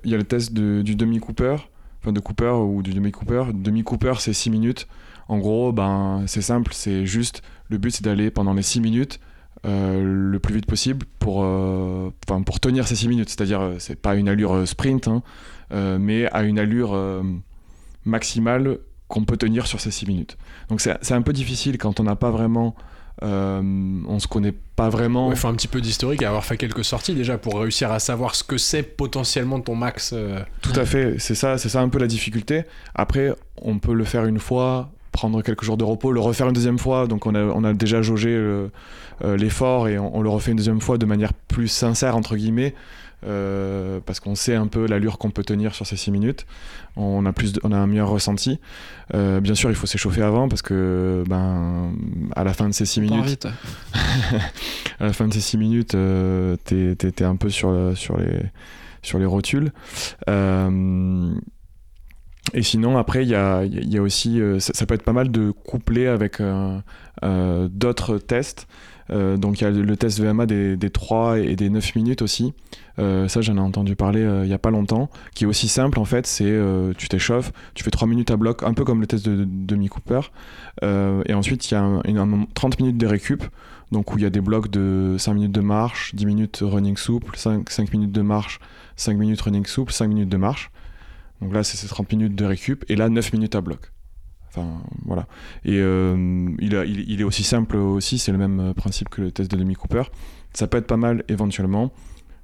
il y, a le test du demi-Cooper, enfin de Cooper ou du demi-Cooper. Demi-Cooper, c'est 6 minutes. En gros, ben, c'est simple, c'est juste. Le but, c'est d'aller pendant les 6 minutes euh, le plus vite possible pour, euh, pour tenir ces 6 minutes. C'est-à-dire, euh, c'est pas une allure sprint, hein, mais à une allure maximale qu'on peut tenir sur ces 6 minutes. Donc c'est un peu difficile quand on n'a pas vraiment... on se connaît pas vraiment. Il faut un petit peu d'historique et avoir fait quelques sorties déjà pour réussir à savoir ce que c'est potentiellement ton max. Tout à fait, c'est ça, c'est ça un peu la difficulté. Après, on peut le faire une fois, prendre quelques jours de repos, le refaire une deuxième fois. Donc on a, on a déjà jaugé euh, l'effort et on, le refait une deuxième fois de manière plus sincère, entre guillemets, euh, parce qu'on sait un peu l'allure qu'on peut tenir sur ces 6 minutes. On a, plus on a un meilleur ressenti. Euh, bien sûr, il faut s'échauffer avant parce que ben, à la fin de ces 6 minutes, à la fin de ces 6 minutes, t'es, es, un peu sur, sur, les, sur les rotules. Et sinon, après, il y a, y a, aussi, ça, peut être pas mal de coupler avec d'autres tests. Donc il y a le test VMA des, des 3 et des 9 minutes aussi. ça, j'en ai entendu parler il n'y a pas longtemps, qui est aussi simple en fait. C'est tu t'échauffes, tu fais 3 minutes à bloc, un peu comme le test de, Demi Cooper. et ensuite, il y a un, 30 minutes de récup donc où il y a des blocs de 5 minutes de marche, 10 minutes running souple, 5, 5 minutes de marche, 5 minutes running souple, 5 minutes de marche. Donc là, c'est ces 30 minutes de récup, et là, 9 minutes à bloc. Enfin, voilà. Et euh, il, est aussi simple aussi, c'est le même euh, principe que le test de Demi Cooper. Ça peut être pas mal éventuellement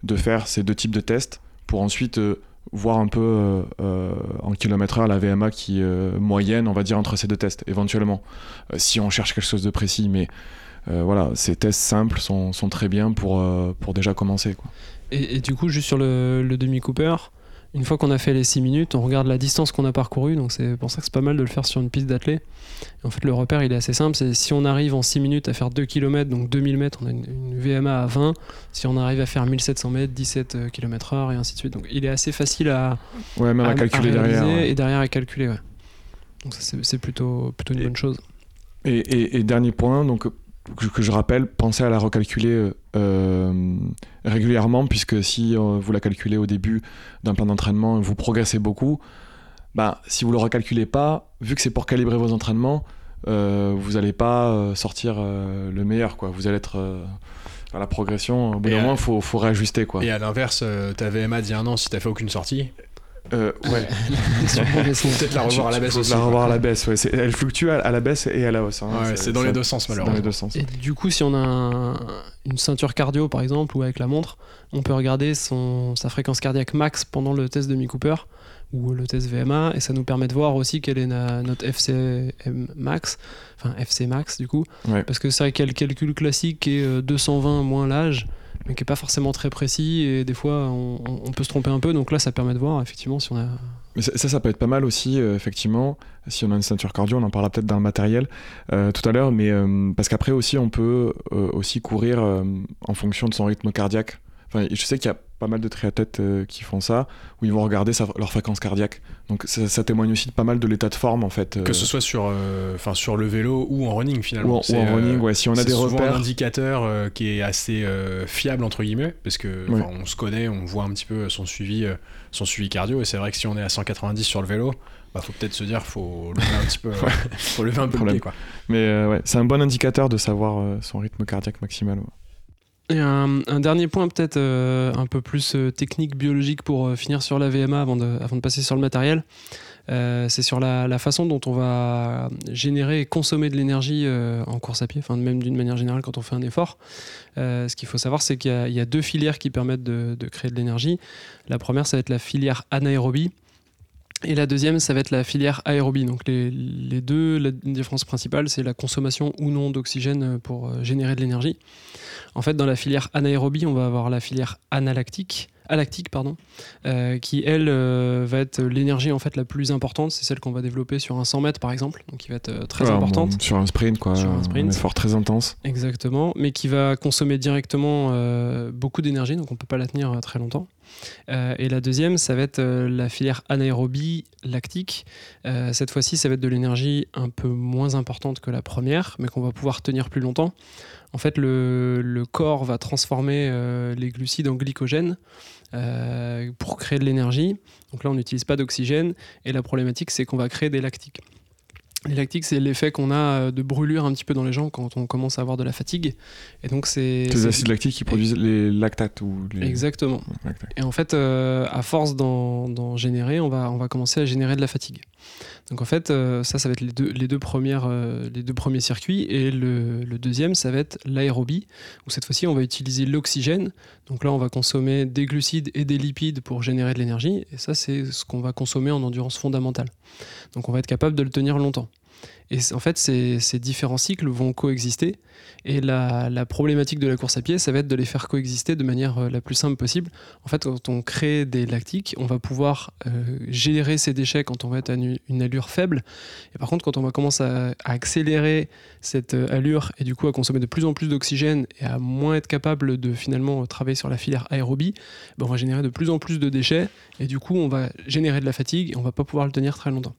de faire ces deux types de tests pour ensuite euh, voir un peu en kilomètre heure la VMA qui moyenne, on va dire, entre ces deux tests, éventuellement. si on cherche quelque chose de précis, mais euh, voilà, ces tests simples sont, sont très bien pour, euh, pour déjà commencer. Quoi. Et, du coup, juste sur le, le demi-cooper, une fois qu'on a fait les 6 minutes, on regarde la distance qu'on a parcourue, donc c'est pour ça que c'est pas mal de le faire sur une piste d'athlée. En fait, le repère, il est assez simple, c'est si on arrive en 6 minutes à faire 2 km, donc 2000 mètres, on a une, VMA à 20, si on arrive à faire 1700 mètres, 17 km heure, et ainsi de suite. Donc il est assez facile à, ouais, même à, calculer derrière. Et derrière à calculer, ouais. Donc ça, c'est plutôt, plutôt une bonne chose. Et, et, et, dernier point, donc que, je rappelle, pensez à la recalculer euh, régulièrement, puisque si euh, vous la calculez au début d'un plan d'entraînement, vous progressez beaucoup. Bah, si vous ne le recalculez pas, vu que c'est pour calibrer vos entraînements, euh, vous n'allez pas sortir le meilleur. Quoi. Vous allez être à la progression. Au bout d'un moment, il faut, faut, réajuster. Quoi. Et à l'inverse, ta VMA dit un an si tu fait aucune sortie. Euh, ouais. peut-être la revoir à la baisse aussi. La revoir à la baisse, ouais. Elle fluctue à, la baisse et à la hausse. Hein. Ouais, c'est dans les deux sens, malheureusement. Dans les deux sens. Et du coup, si on a une ceinture cardio, par exemple, ou avec la montre, on peut regarder son, sa fréquence cardiaque max pendant le test de Cooper ou le test VMA, et ça nous permet de voir aussi quelle est notre FCM max, enfin FC max du coup, parce que c'est vrai qu'il y a le calcul classique qui est 220 moins l'âge, mais qui n'est pas forcément très précis et des fois on, peut se tromper un peu. Donc là, ça permet de voir effectivement si on a. Mais ça, ça peut être pas mal aussi, euh, effectivement, si on a une ceinture cardio, on en parlera peut-être dans le matériel euh, tout à l'heure, mais euh, parce qu'après aussi, on peut aussi courir en fonction de son rythme cardiaque. Enfin, je sais qu'il y a pas mal de triathlètes euh, qui font ça, où ils vont regarder leur fréquence cardiaque. Donc ça, témoigne aussi de pas mal de l'état de forme en fait. Que ce soit sur, euh, enfin sur le vélo ou en running finalement. Ou, en, running, ouais. Si on a des repères. un indicateur euh, qui est assez fiable entre guillemets, parce que on se connaît, on voit un petit peu son suivi, son suivi cardio, et c'est vrai que si on est à 190 sur le vélo, bah, faut peut-être se dire faut lever un petit peu, faut lever un peu le pied quoi. Mais ouais, c'est un bon indicateur de savoir son rythme cardiaque maximal. Et un, dernier point peut-être euh, un peu plus euh, technique, biologique pour euh, finir sur la VMA avant de, passer sur le matériel. c'est sur la, façon dont on va générer et consommer de l'énergie en course à pied, enfin même d'une manière générale quand on fait un effort. ce qu'il faut savoir, c'est qu'il y, a deux filières qui permettent de créer de l'énergie. La première, ça va être la filière anaérobie. Et la deuxième, ça va être la filière aérobie. Donc les, deux, la différence principale, c'est la consommation ou non d'oxygène pour générer de l'énergie. En fait, dans la filière anaérobie, on va avoir la filière analactique, alactique, pardon, euh, qui elle euh, va être l'énergie en fait la plus importante. C'est celle qu'on va développer sur un 100 mètres par exemple, donc qui va être euh, très importante. sur un sprint, quoi. Sur un sprint. Un effort très intense. Exactement, mais qui va consommer directement beaucoup d'énergie, donc on peut pas la tenir très longtemps. et la deuxième, ça va être la filière anaérobie lactique. cette fois-ci, ça va être de l'énergie un peu moins importante que la première, mais qu'on va pouvoir tenir plus longtemps en fait, le, corps va transformer les glucides en glycogène euh, pour créer de l'énergie. Donc là, on n'utilise pas d'oxygène. Et la problématique, c'est qu'on va créer des lactiques. Les lactiques, c'est l'effet qu'on a euh, de brûlure un petit peu dans les gens quand on commence à avoir de la fatigue. Et donc c'est les acides lactiques qui produisent les lactates ou exactement. Et en fait, à force d'en générer, on va on va commencer à générer de la fatigue. Donc en fait, euh, ça, ça va être les deux, euh, les deux premiers circuits. Et le, deuxième, ça va être l'aérobie, où cette fois-ci, on va utiliser l'oxygène. Donc là, on va consommer des glucides et des lipides pour générer de l'énergie. Et ça, c'est ce qu'on va consommer en endurance fondamentale. Donc on va être capable de le tenir longtemps. Et en fait, ces, différents cycles vont coexister. Et la, problématique de la course à pied, ça va être de les faire coexister de manière euh, la plus simple possible. En fait, quand on crée des lactiques, on va pouvoir euh, gérer ces déchets quand on va être à une, allure faible. Et par contre, quand on va commencer à, à, accélérer cette euh, allure et du coup à consommer de plus en plus d'oxygène et à moins être capable de finalement travailler sur la filière aérobie, ben on va générer de plus en plus de déchets et du coup on va générer de la fatigue et on va pas pouvoir le tenir très longtemps.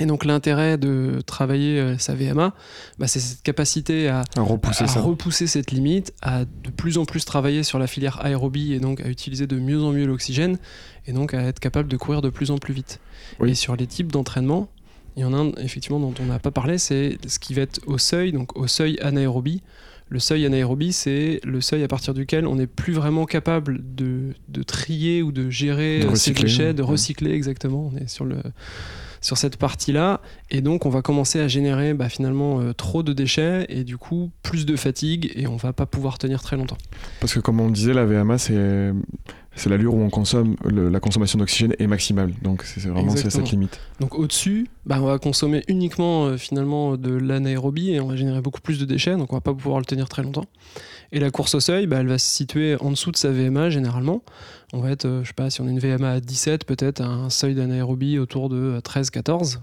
Et donc l'intérêt de travailler euh, sa VMA, bah, c'est cette capacité à, repousser, à, repousser, cette limite, à de plus en plus travailler sur la filière aérobie et donc à utiliser de mieux en mieux l'oxygène et donc à être capable de courir de plus en plus vite. Et sur les types d'entraînement, il y en a un effectivement dont on n'a pas parlé, c'est ce qui va être au seuil, donc au seuil anaérobie. Le seuil anaérobie, c'est le seuil à partir duquel on n'est plus vraiment capable de, de, trier ou de gérer de ces déchets, de recycler exactement. On est sur le sur cette partie-là. Et donc, on va commencer à générer bah, finalement euh, trop de déchets et du coup, plus de fatigue et on va pas pouvoir tenir très longtemps. Parce que, comme on disait, la VMA, c'est. C'est l'allure où on consomme, la consommation d'oxygène est maximale. Donc c'est vraiment cette limite. Donc au-dessus, bah, on va consommer uniquement euh, finalement de l'anaérobie et on va générer beaucoup plus de déchets, donc on va pas pouvoir le tenir très longtemps. Et la course au seuil, bah, elle va se situer en dessous de sa VMA généralement. On va être, euh, je sais pas, si on a une VMA à 17, peut-être un seuil d'anaérobie autour de 13-14.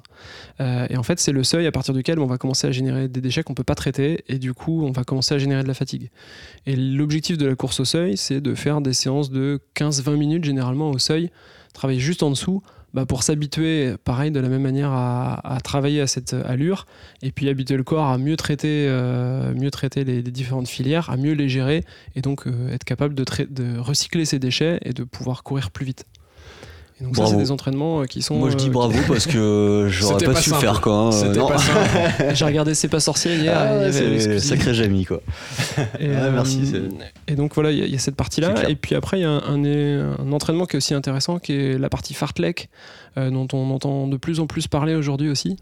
Euh, et en fait, c'est le seuil à partir duquel on va commencer à générer des déchets qu'on peut pas traiter et du coup, on va commencer à générer de la fatigue. Et l'objectif de la course au seuil, c'est de faire des séances de 15-20 minutes généralement au seuil, travailler juste en dessous bah, pour s'habituer, pareil, de la même manière à, travailler à cette allure, et puis habituer le corps à mieux traiter, euh, les, différentes filières, à mieux les gérer, et donc euh, être capable de, de recycler ses déchets et de pouvoir courir plus vite donc ça, c'est des entraînements euh, qui sont. Moi, je dis euh, bravo parce que j'aurais pas, su faire quoi. Hein. J'ai regardé C'est pas sorcier hier. Ah, c'est sacré Jamie quoi. Et, merci. Et donc voilà, il y, a cette partie-là. Et puis après, il y a un, un, entraînement qui est aussi intéressant, qui est la partie fartlek, euh, dont on entend de plus en plus parler aujourd'hui aussi.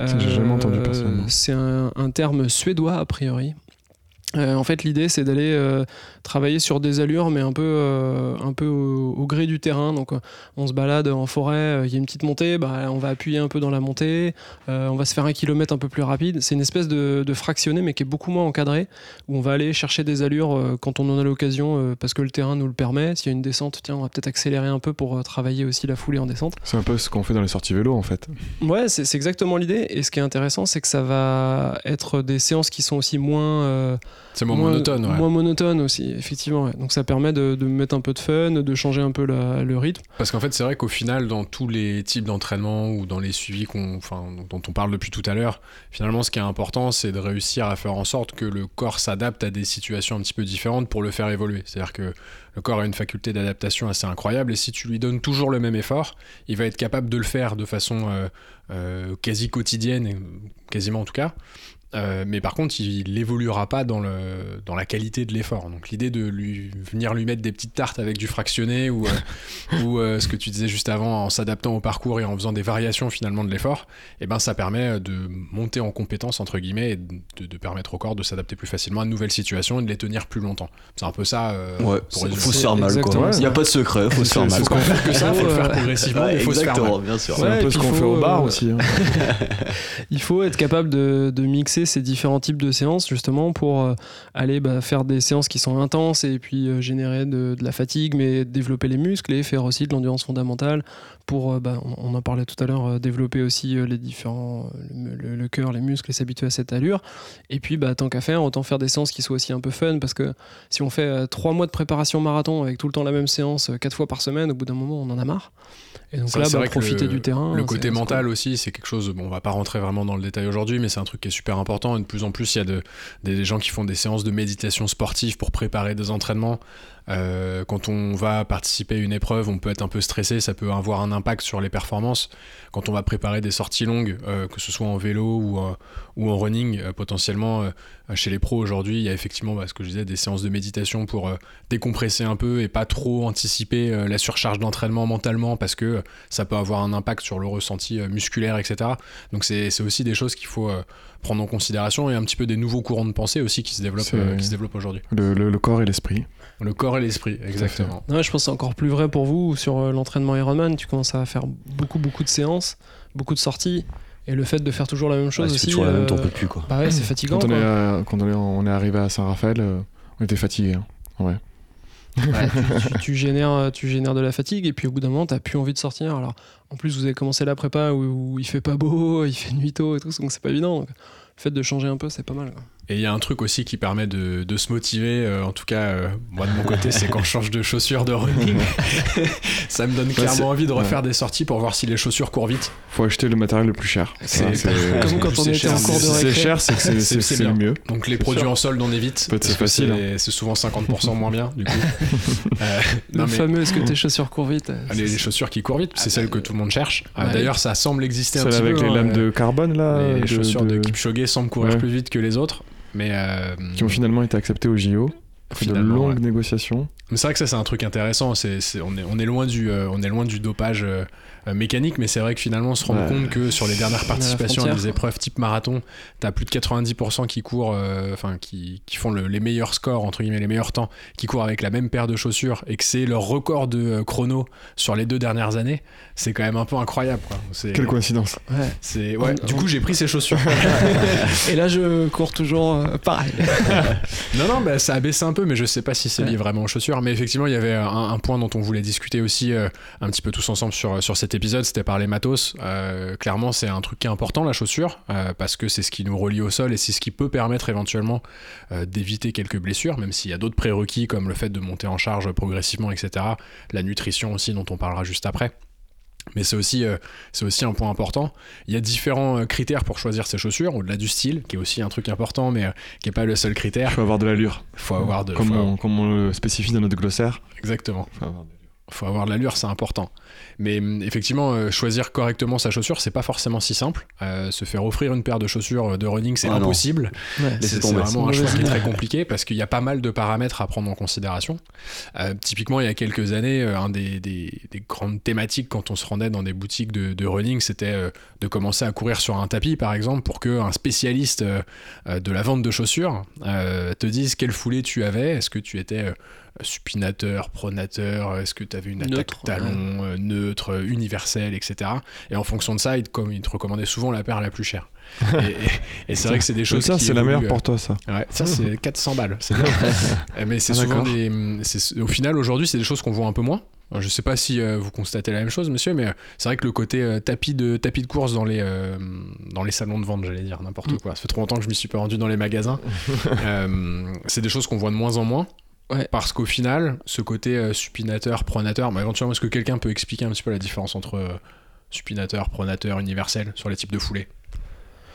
J'ai jamais entendu C'est un, un terme suédois a priori. Euh, en fait, l'idée, c'est d'aller euh, travailler sur des allures, mais un peu, euh, un peu au, gré du terrain. Donc, on se balade en forêt, il y a une petite montée, bah, on va appuyer un peu dans la montée, on va se faire un kilomètre un peu plus rapide. C'est une espèce de, de, fractionné, mais qui est beaucoup moins encadré, où on va aller chercher des allures quand on en a l'occasion, parce que le terrain nous le permet. S'il y a une descente, tiens, on va peut-être accélérer un peu pour travailler aussi la foulée en descente. C'est un peu ce qu'on fait dans les sorties vélo, en fait. Ouais, c'est exactement l'idée. Et ce qui est intéressant, c'est que ça va être des séances qui sont aussi moins c'est moins, monotone. Moins monotone aussi, effectivement. Donc ça permet de, mettre un peu de fun, de changer un peu le rythme. Parce qu'en fait, c'est vrai qu'au final, dans tous les types d'entraînement ou dans les suivis enfin, dont on parle depuis tout à l'heure, finalement, ce qui est important, c'est de réussir à faire en sorte que le corps s'adapte à des situations un petit peu différentes pour le faire évoluer. C'est-à-dire que le corps a une faculté d'adaptation assez incroyable et si tu lui donnes toujours le même effort, il va être capable de le faire de façon euh, euh, quasi quotidienne, quasiment en tout cas. Euh, mais par contre, il n'évoluera pas dans, le, dans la qualité de l'effort. Donc l'idée de lui venir lui mettre des petites tartes avec du fractionné ou, euh, ou euh, ce que tu disais juste avant, en s'adaptant au parcours et en faisant des variations finalement de l'effort, eh ben ça permet de monter en compétence entre guillemets et de, de permettre au corps de s'adapter plus facilement à de nouvelles situations et de les tenir plus longtemps. C'est un peu ça. ouais, pour faut se faire mal. Il n'y a pas de secret, faut se faire mal. Faut faire que ça, faut le faire progressivement, il faut se faire mal. bien sûr. C'est un peu ce qu'on fait au bar aussi. Hein. il faut être capable de, de mixer ces différents types de séances justement pour euh, aller bah, faire des séances qui sont intenses et puis euh, générer de, la fatigue, mais développer les muscles et faire aussi de l'endurance fondamentale pour, euh, bah, on, en parlait tout à l'heure, développer aussi les différents, le, cœur, les muscles et s'habituer à cette allure. Et puis, bah, tant qu'à faire, autant faire des séances qui soient aussi un peu fun parce que si on fait trois mois de préparation marathon avec tout le temps la même séance, quatre fois par semaine, au bout d'un moment, on en a marre. Et donc là, bah, profiter du terrain. Le côté mental aussi, c'est quelque chose. Bon, on va pas rentrer vraiment dans le détail aujourd'hui, mais c'est un truc qui est super important. Et de plus en plus, il y a de, des gens qui font des séances de méditation sportive pour préparer des entraînements. Euh, quand on va participer à une épreuve, on peut être un peu stressé, ça peut avoir un impact sur les performances. Quand on va préparer des sorties longues, euh, que ce soit en vélo ou, euh, en running, potentiellement chez les pros aujourd'hui, il y a effectivement bah, ce que je disais, des séances de méditation pour décompresser un peu et pas trop anticiper la surcharge d'entraînement mentalement parce que ça peut avoir un impact sur le ressenti musculaire, etc. Donc c'est aussi des choses qu'il faut prendre en considération et un petit peu des nouveaux courants de pensée aussi qui se développent, qui se développent aujourd'hui. Le, le, corps et l'esprit. Le corps et l'esprit, exactement. je pense que c'est encore plus vrai pour vous sur euh, l'entraînement Ironman. Tu commences à faire beaucoup, beaucoup de séances, beaucoup de sorties. Et le fait de faire toujours la même chose Ouais, si aussi. toujours la même, euh, t'en peux plus, quoi. Bah ouais, c'est fatigant. Quand on, quoi. est, à- quand on est, on est arrivé à Saint-Raphaël, euh, on était fatigué. Ouais. Tu, tu- tu génères, tu de la fatigue et puis au bout d'un moment, t'as plus envie de sortir. Alors, en plus, vous avez commencé la prépa où, où il fait pas beau, il fait nuit tôt et tout, donc c'est pas évident. Donc, le fait de changer un peu, c'est pas mal. Et il y a un truc aussi qui permet de, de se motiver, euh, en tout cas, euh, moi de mon côté, c'est quand je change de chaussures de running. ça me donne clairement envie de refaire des sorties pour voir si les chaussures courent vite. Faut acheter le matériel le plus cher. C'est- Comme quand on était cher, en cours de si c'est récré. cher, c'est que c'est- le bien. mieux. Donc les produits sûr. en solde, on évite. C'est facile, C'est c'est souvent 50% moins bien, du coup. Euh, Le non, mais- fameux est-ce que tes chaussures courent vite les, les chaussures qui courent vite, c'est celles que tout le monde cherche. D'ailleurs, ça semble exister un Celle petit avec peu. les hein, lames de carbone là, les chaussures de, Kipchoge semblent courir plus vite que les autres, mais euh, qui ont finalement été acceptées au JO. Après de longues ouais. négociations. Mais c'est vrai que ça c'est un truc intéressant. C'est, c'est- on, est, on est loin du, euh, on est loin du dopage euh, euh, mécanique, mais c'est vrai que finalement on se rend Ouais. compte que sur les dernières participations à des épreuves type marathon, t'as plus de 90% qui courent, euh, enfin qui, qui font le- les meilleurs scores entre guillemets, les meilleurs temps, qui courent avec la même paire de chaussures et que c'est leur record de euh, chrono sur les deux dernières années. C'est quand même un peu incroyable. Quoi. C'est, Quelle coïncidence. Ouais. c'est, ouais. On- Du coup j'ai pris ces chaussures. Et là, je cours toujours euh, pareil. Non, non, bah, ça a baissé un peu, mais je sais pas si c'est lié vraiment aux chaussures. Mais effectivement, il y avait un, un point dont on voulait discuter aussi euh, un petit peu tous ensemble sur, sur cet épisode, c'était par les matos. Euh, clairement, c'est un truc qui est important, la chaussure, euh, parce que c'est ce qui nous relie au sol et c'est ce qui peut permettre éventuellement euh, d'éviter quelques blessures, même s'il y a d'autres prérequis comme le fait de monter en charge progressivement, etc. La nutrition aussi, dont on parlera juste après. Mais c'est aussi, euh, c'est aussi un point important. Il y a différents euh, critères pour choisir ses chaussures, au-delà du style, qui est aussi un truc important, mais euh, qui n'est pas le seul Il critère. faut avoir de l'allure. faut avoir de Comme, faut on, comme on le spécifie dans notre glossaire. exactement Faut avoir de. Faut avoir de l'allure c'est important mais hum, effectivement euh, choisir correctement sa chaussure c'est pas forcément si simple Euh, se faire offrir une paire de chaussures de running c'est Ah impossible Ouais. C'est vraiment un choix qui est très compliqué parce qu'il y a pas mal de paramètres à prendre en considération. Euh, typiquement, il y a quelques années, euh, un des, des- des grandes thématiques quand on se rendait dans des boutiques de, de running, c'était euh, de commencer à courir sur un tapis, par exemple, pour qu'un spécialiste euh, euh, de la vente de chaussures euh, te dise quelle foulée tu avais. Est-ce que tu étais euh, supinateur, pronateur Est-ce que tu avais une attaque Neutre, talon, euh, neutre, euh, universelle, etc. Et en fonction de ça, il te, com- il te recommandait souvent la paire la plus chère. et et- et c'est vrai que c'est des choses ça, c'est la meilleure euh, pour toi, ça. Ouais, ça c'est 400 balles. Euh, Mais c'est Ah, souvent des. c'est- Au final, aujourd'hui, c'est des choses qu'on voit un peu moins. Alors, Je sais pas si euh, vous constatez la même chose, monsieur, mais euh, c'est vrai que le côté euh, tapis de tapis de course dans les euh, dans les salons de vente, j'allais dire n'importe quoi. Ça fait trop longtemps que je m'y suis pas rendu dans les magasins. Euh, c'est des choses qu'on voit de moins en moins. Ouais. Parce qu'au final, ce côté euh, supinateur, pronateur, bah, éventuellement, est-ce que quelqu'un peut expliquer un petit peu la différence entre euh, supinateur, pronateur, universel sur les types de foulées?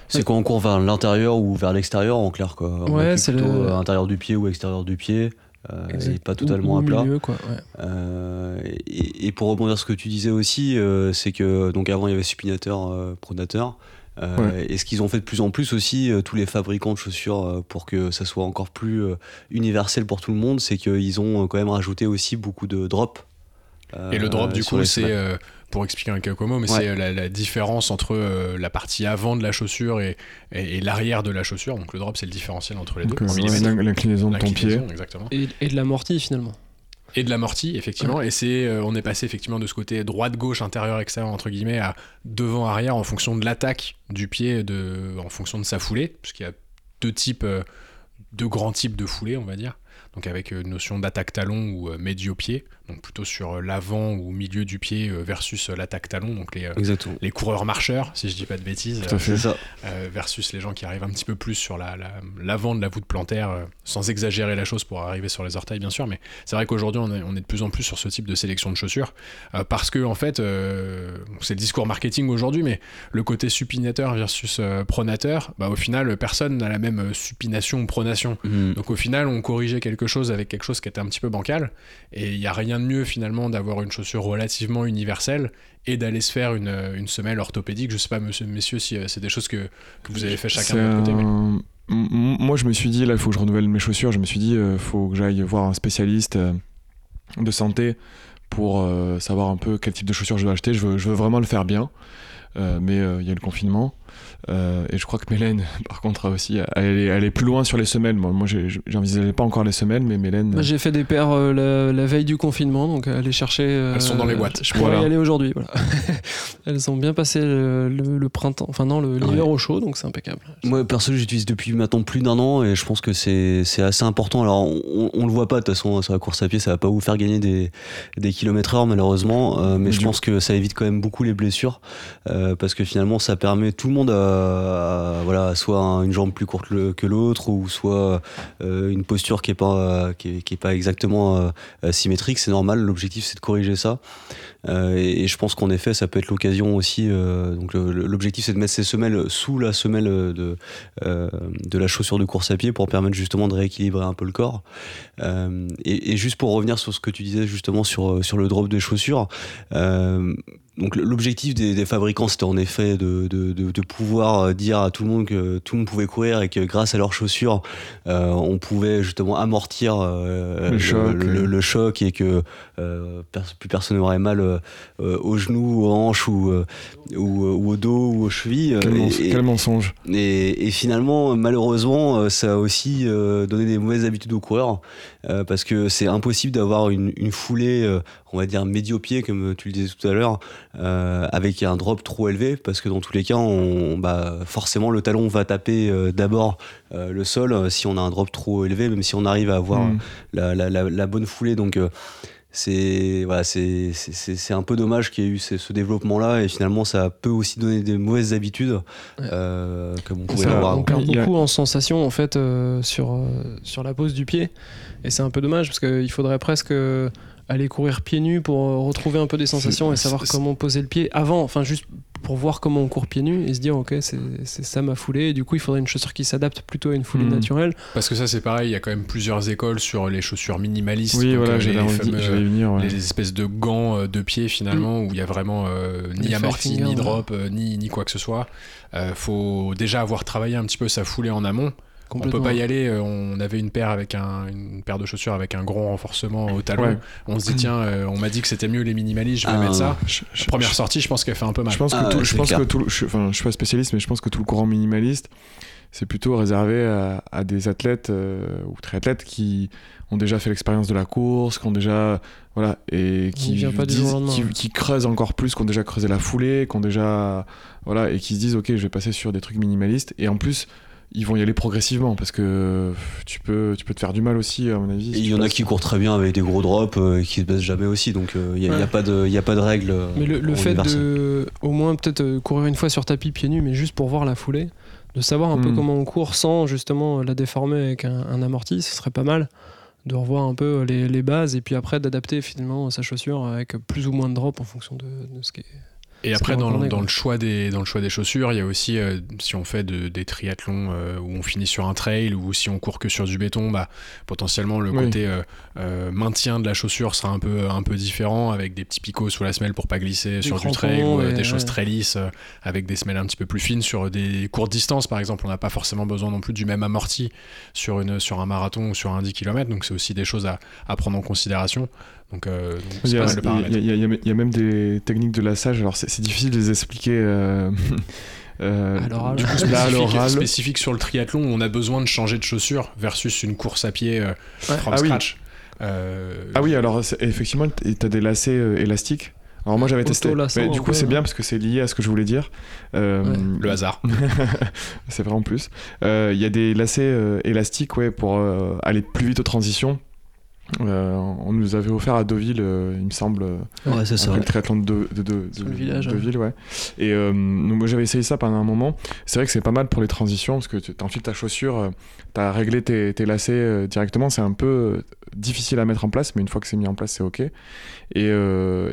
C'est quand on court vers l'intérieur ou vers l'extérieur en clair quoi. On Ouais, c'est plutôt le- à l'intérieur du pied ou extérieur du pied. euh, et pas totalement Ou- à plat. milieu, quoi. ouais. Euh, et, et pour rebondir sur ce que tu disais aussi, euh, c'est que donc avant il y avait supinateur, euh, pronateur. Euh, Et ce qu'ils ont fait de plus en plus aussi, euh, tous les fabricants de chaussures, euh, pour que ça soit encore plus euh, universel pour tout le monde, c'est qu'ils ont euh, quand même rajouté aussi beaucoup de drops. euh, Et le drop, du coup, c'est, euh, pour expliquer un quelques mots, mais Ouais. c'est euh, la, la différence entre euh, la partie avant de la chaussure et, et, et l'arrière de la chaussure. Donc le drop, c'est le différentiel entre les deux. Donc, ouais, de ton pied. Exactement. Et, et de l'amorti, finalement. Et de l'amorti, effectivement. Et c'est, euh, on est passé effectivement de ce côté droite-gauche, intérieur-extérieur, entre guillemets, à devant-arrière en fonction de l'attaque du pied, de, en fonction de sa foulée, puisqu'il y a deux types, euh, deux grands types de foulées, on va dire. Donc avec euh, une notion d'attaque talon ou médio-pied, donc plutôt sur euh, l'avant ou milieu du pied euh, versus euh, l'attaque talon, donc les, les coureurs marcheurs, si je dis pas de bêtises, Tout à fait. C'est ça. versus les gens qui arrivent un petit peu plus sur la- la- l'avant de la voûte plantaire, sans exagérer la chose pour arriver sur les orteils, bien sûr. Mais c'est vrai qu'aujourd'hui, on est, on est de plus en plus sur ce type de sélection de chaussures, euh, parce que, en fait, euh, c'est le discours marketing aujourd'hui, mais le côté supinateur versus euh, pronateur, bah, au final, personne n'a la même supination ou pronation. Mhm. Donc au final, on corrigeait quelque chose avec quelque chose qui était un petit peu bancal. Et il n'y a rien de mieux finalement d'avoir une chaussure relativement universelle et d'aller se faire une, une semelle orthopédique. Je sais pas, monsieur, messieurs, si euh, c'est des choses que, que vous avez fait chacun de votre côté. un- Moi, je me suis dit, là, il faut que je renouvelle mes chaussures. Je me suis dit, il faut que j'aille voir un spécialiste euh, de santé pour euh, savoir un peu quel type de chaussures je dois acheter. Je veux, je veux vraiment le faire bien. Euh, mais euh, il y a le confinement. Euh, et je crois que Mélène, par contre, aussi, elle est, plus loin sur les semelles. Moi, moi j'envisageais pas encore les semelles, mais Mélène. Moi, j'ai fait des paires euh, la, veille du confinement, donc aller chercher. Elles sont dans les boîtes. Je pourrais y aller aujourd'hui. Voilà. Elles ont bien passé le, printemps, enfin non, l'hiver au chaud, donc c'est impeccable. Moi, perso, j'utilise depuis maintenant plus d'un an et je pense que c'est assez important. Alors, on, on, le voit pas, de toute façon, sur la course à pied, ça va pas vous faire gagner des, des kilomètres heure, malheureusement, mais je pense que ça évite quand même beaucoup les blessures parce que finalement, ça permet tout le monde à, voilà, soit une jambe plus courte que l'autre, ou soit euh, une posture qui est pas, pas exactement euh, symétrique. C'est normal. L'objectif, c'est de corriger ça. Euh, et, je pense qu'en effet, ça peut être l'occasion aussi. donc, l'objectif, c'est de mettre ses semelles sous la semelle de, de la chaussure de course à pied pour permettre justement de rééquilibrer un peu le corps. Et, et, juste pour revenir sur ce que tu disais justement sur, sur le drop des chaussures, donc l'objectif des, fabricants, c'était en effet de, de, de, pouvoir euh, dire à tout le monde que tout le monde pouvait courir et que grâce à leurs chaussures, euh, on pouvait justement amortir euh, le, choc, et que plus personne n'aurait mal aux genoux, aux hanches ou, ou, au dos ou aux chevilles. Quel, mensonge. Et, et, finalement, malheureusement, ça a aussi donné des mauvaises habitudes aux coureurs parce que c'est impossible d'avoir une, une foulée on va dire médio-pied, comme tu le disais tout à l'heure, euh, avec un drop trop élevé, parce que dans tous les cas, on, bah, forcément, le talon va taper euh, d'abord euh, le sol si on a un drop trop élevé, même si on arrive à avoir mm. la, bonne foulée. Donc, c'est voilà, c'est un peu dommage qu'il y ait eu ce, développement-là, et finalement, ça peut aussi donner des mauvaises habitudes, comme on pouvait l'avoir. On perd beaucoup en sensation, en fait, sur, sur la pose du pied, et c'est un peu dommage, parce qu'il faudrait presque aller courir pieds nus pour euh, retrouver un peu des sensations et savoir comment poser le pied avant, enfin juste pour voir comment on court pieds nus et se dire ok c'est ça ma foulée. Et du coup il faudrait une chaussure qui s'adapte plutôt à une foulée hmm. naturelle. Parce que ça c'est pareil il y a quand même plusieurs écoles sur les chaussures minimalistes. Oui voilà euh, les, venir, les espèces de gants euh, de pied finalement où il y a vraiment ni amorti ni drop ni, ni quoi que ce soit. Faut déjà avoir travaillé un petit peu sa foulée en amont on peut pas y aller. Euh, on avait une paire avec un, une paire de chaussures avec un gros renforcement au talon. On se dit tiens, euh, on m'a dit que c'était mieux les minimalistes, je vais ah. mettre ça. première sortie, je pense qu'elle fait un peu mal. Je pense que ah, tout, je pense que tout, je, enfin, je suis pas spécialiste, mais je pense que tout le courant minimaliste, c'est plutôt réservé à, des athlètes euh, ou triathlètes qui ont déjà fait l'expérience de la course, qui ont déjà voilà et qui, qui, qui, creusent encore plus, qui ont déjà creusé la foulée, qui ont déjà voilà et qui se disent ok, je vais passer sur des trucs minimalistes et en plus ils vont y aller progressivement parce que tu peux, tu peux te faire du mal aussi, à mon avis. il y en a qui courent très bien avec des gros drops euh, et qui se baissent jamais aussi, donc il euh, n'y a, a, pas de, y a pas de règle. Mais le, fait de, au moins peut-être euh, courir une fois sur tapis pieds nus, mais juste pour voir la foulée, de savoir un peu hmm. comment on court sans justement la déformer avec un, amorti, ce serait pas mal de revoir un peu les, les bases et puis après d'adapter finalement sa chaussure avec plus ou moins de drop en fonction de, de ce qui est et après, dans, dans le choix des, dans le choix des chaussures, il y a aussi, euh, si on fait des triathlons euh, où on finit sur un trail ou si on court que sur du béton, bah, potentiellement le côté euh, maintien de la chaussure sera un peu, un peu différent avec des petits picots sous la semelle pour pas glisser sur du trail ou des choses très lisses avec des semelles un petit peu plus fines sur des courtes distances par exemple. On n'a pas forcément besoin non plus du même amorti sur, une, sur un marathon ou sur un 10 km, donc c'est aussi des choses à, à prendre en considération. Donc, euh, il, y a, même des techniques de lassage. Alors, c'est difficile de les expliquer. Euh, euh, du coup, spécifique, spécifique, sur le triathlon, on a besoin de changer de chaussures versus une course à pied from ah scratch. Oui. Ah oui, alors effectivement, tu as des lacets élastiques. Alors moi j'avais testé. Mais du coup c'est bien parce que c'est lié à ce que je voulais dire. Le hasard. c'est vrai en plus. Il y a des lacets élastiques ouais, pour aller plus vite aux transitions euh, on nous avait offert à Deauville, euh, il me semble, ouais, c'est ça, le triathlon de, de, de, de village, Deauville, ouais. Et euh, moi j'avais essayé ça pendant un moment. C'est vrai que c'est pas mal pour les transitions parce que tu enfiles ta chaussure, tu as réglé tes, tes lacets directement. C'est un peu difficile à mettre en place, mais une fois que c'est mis en place, c'est ok. Et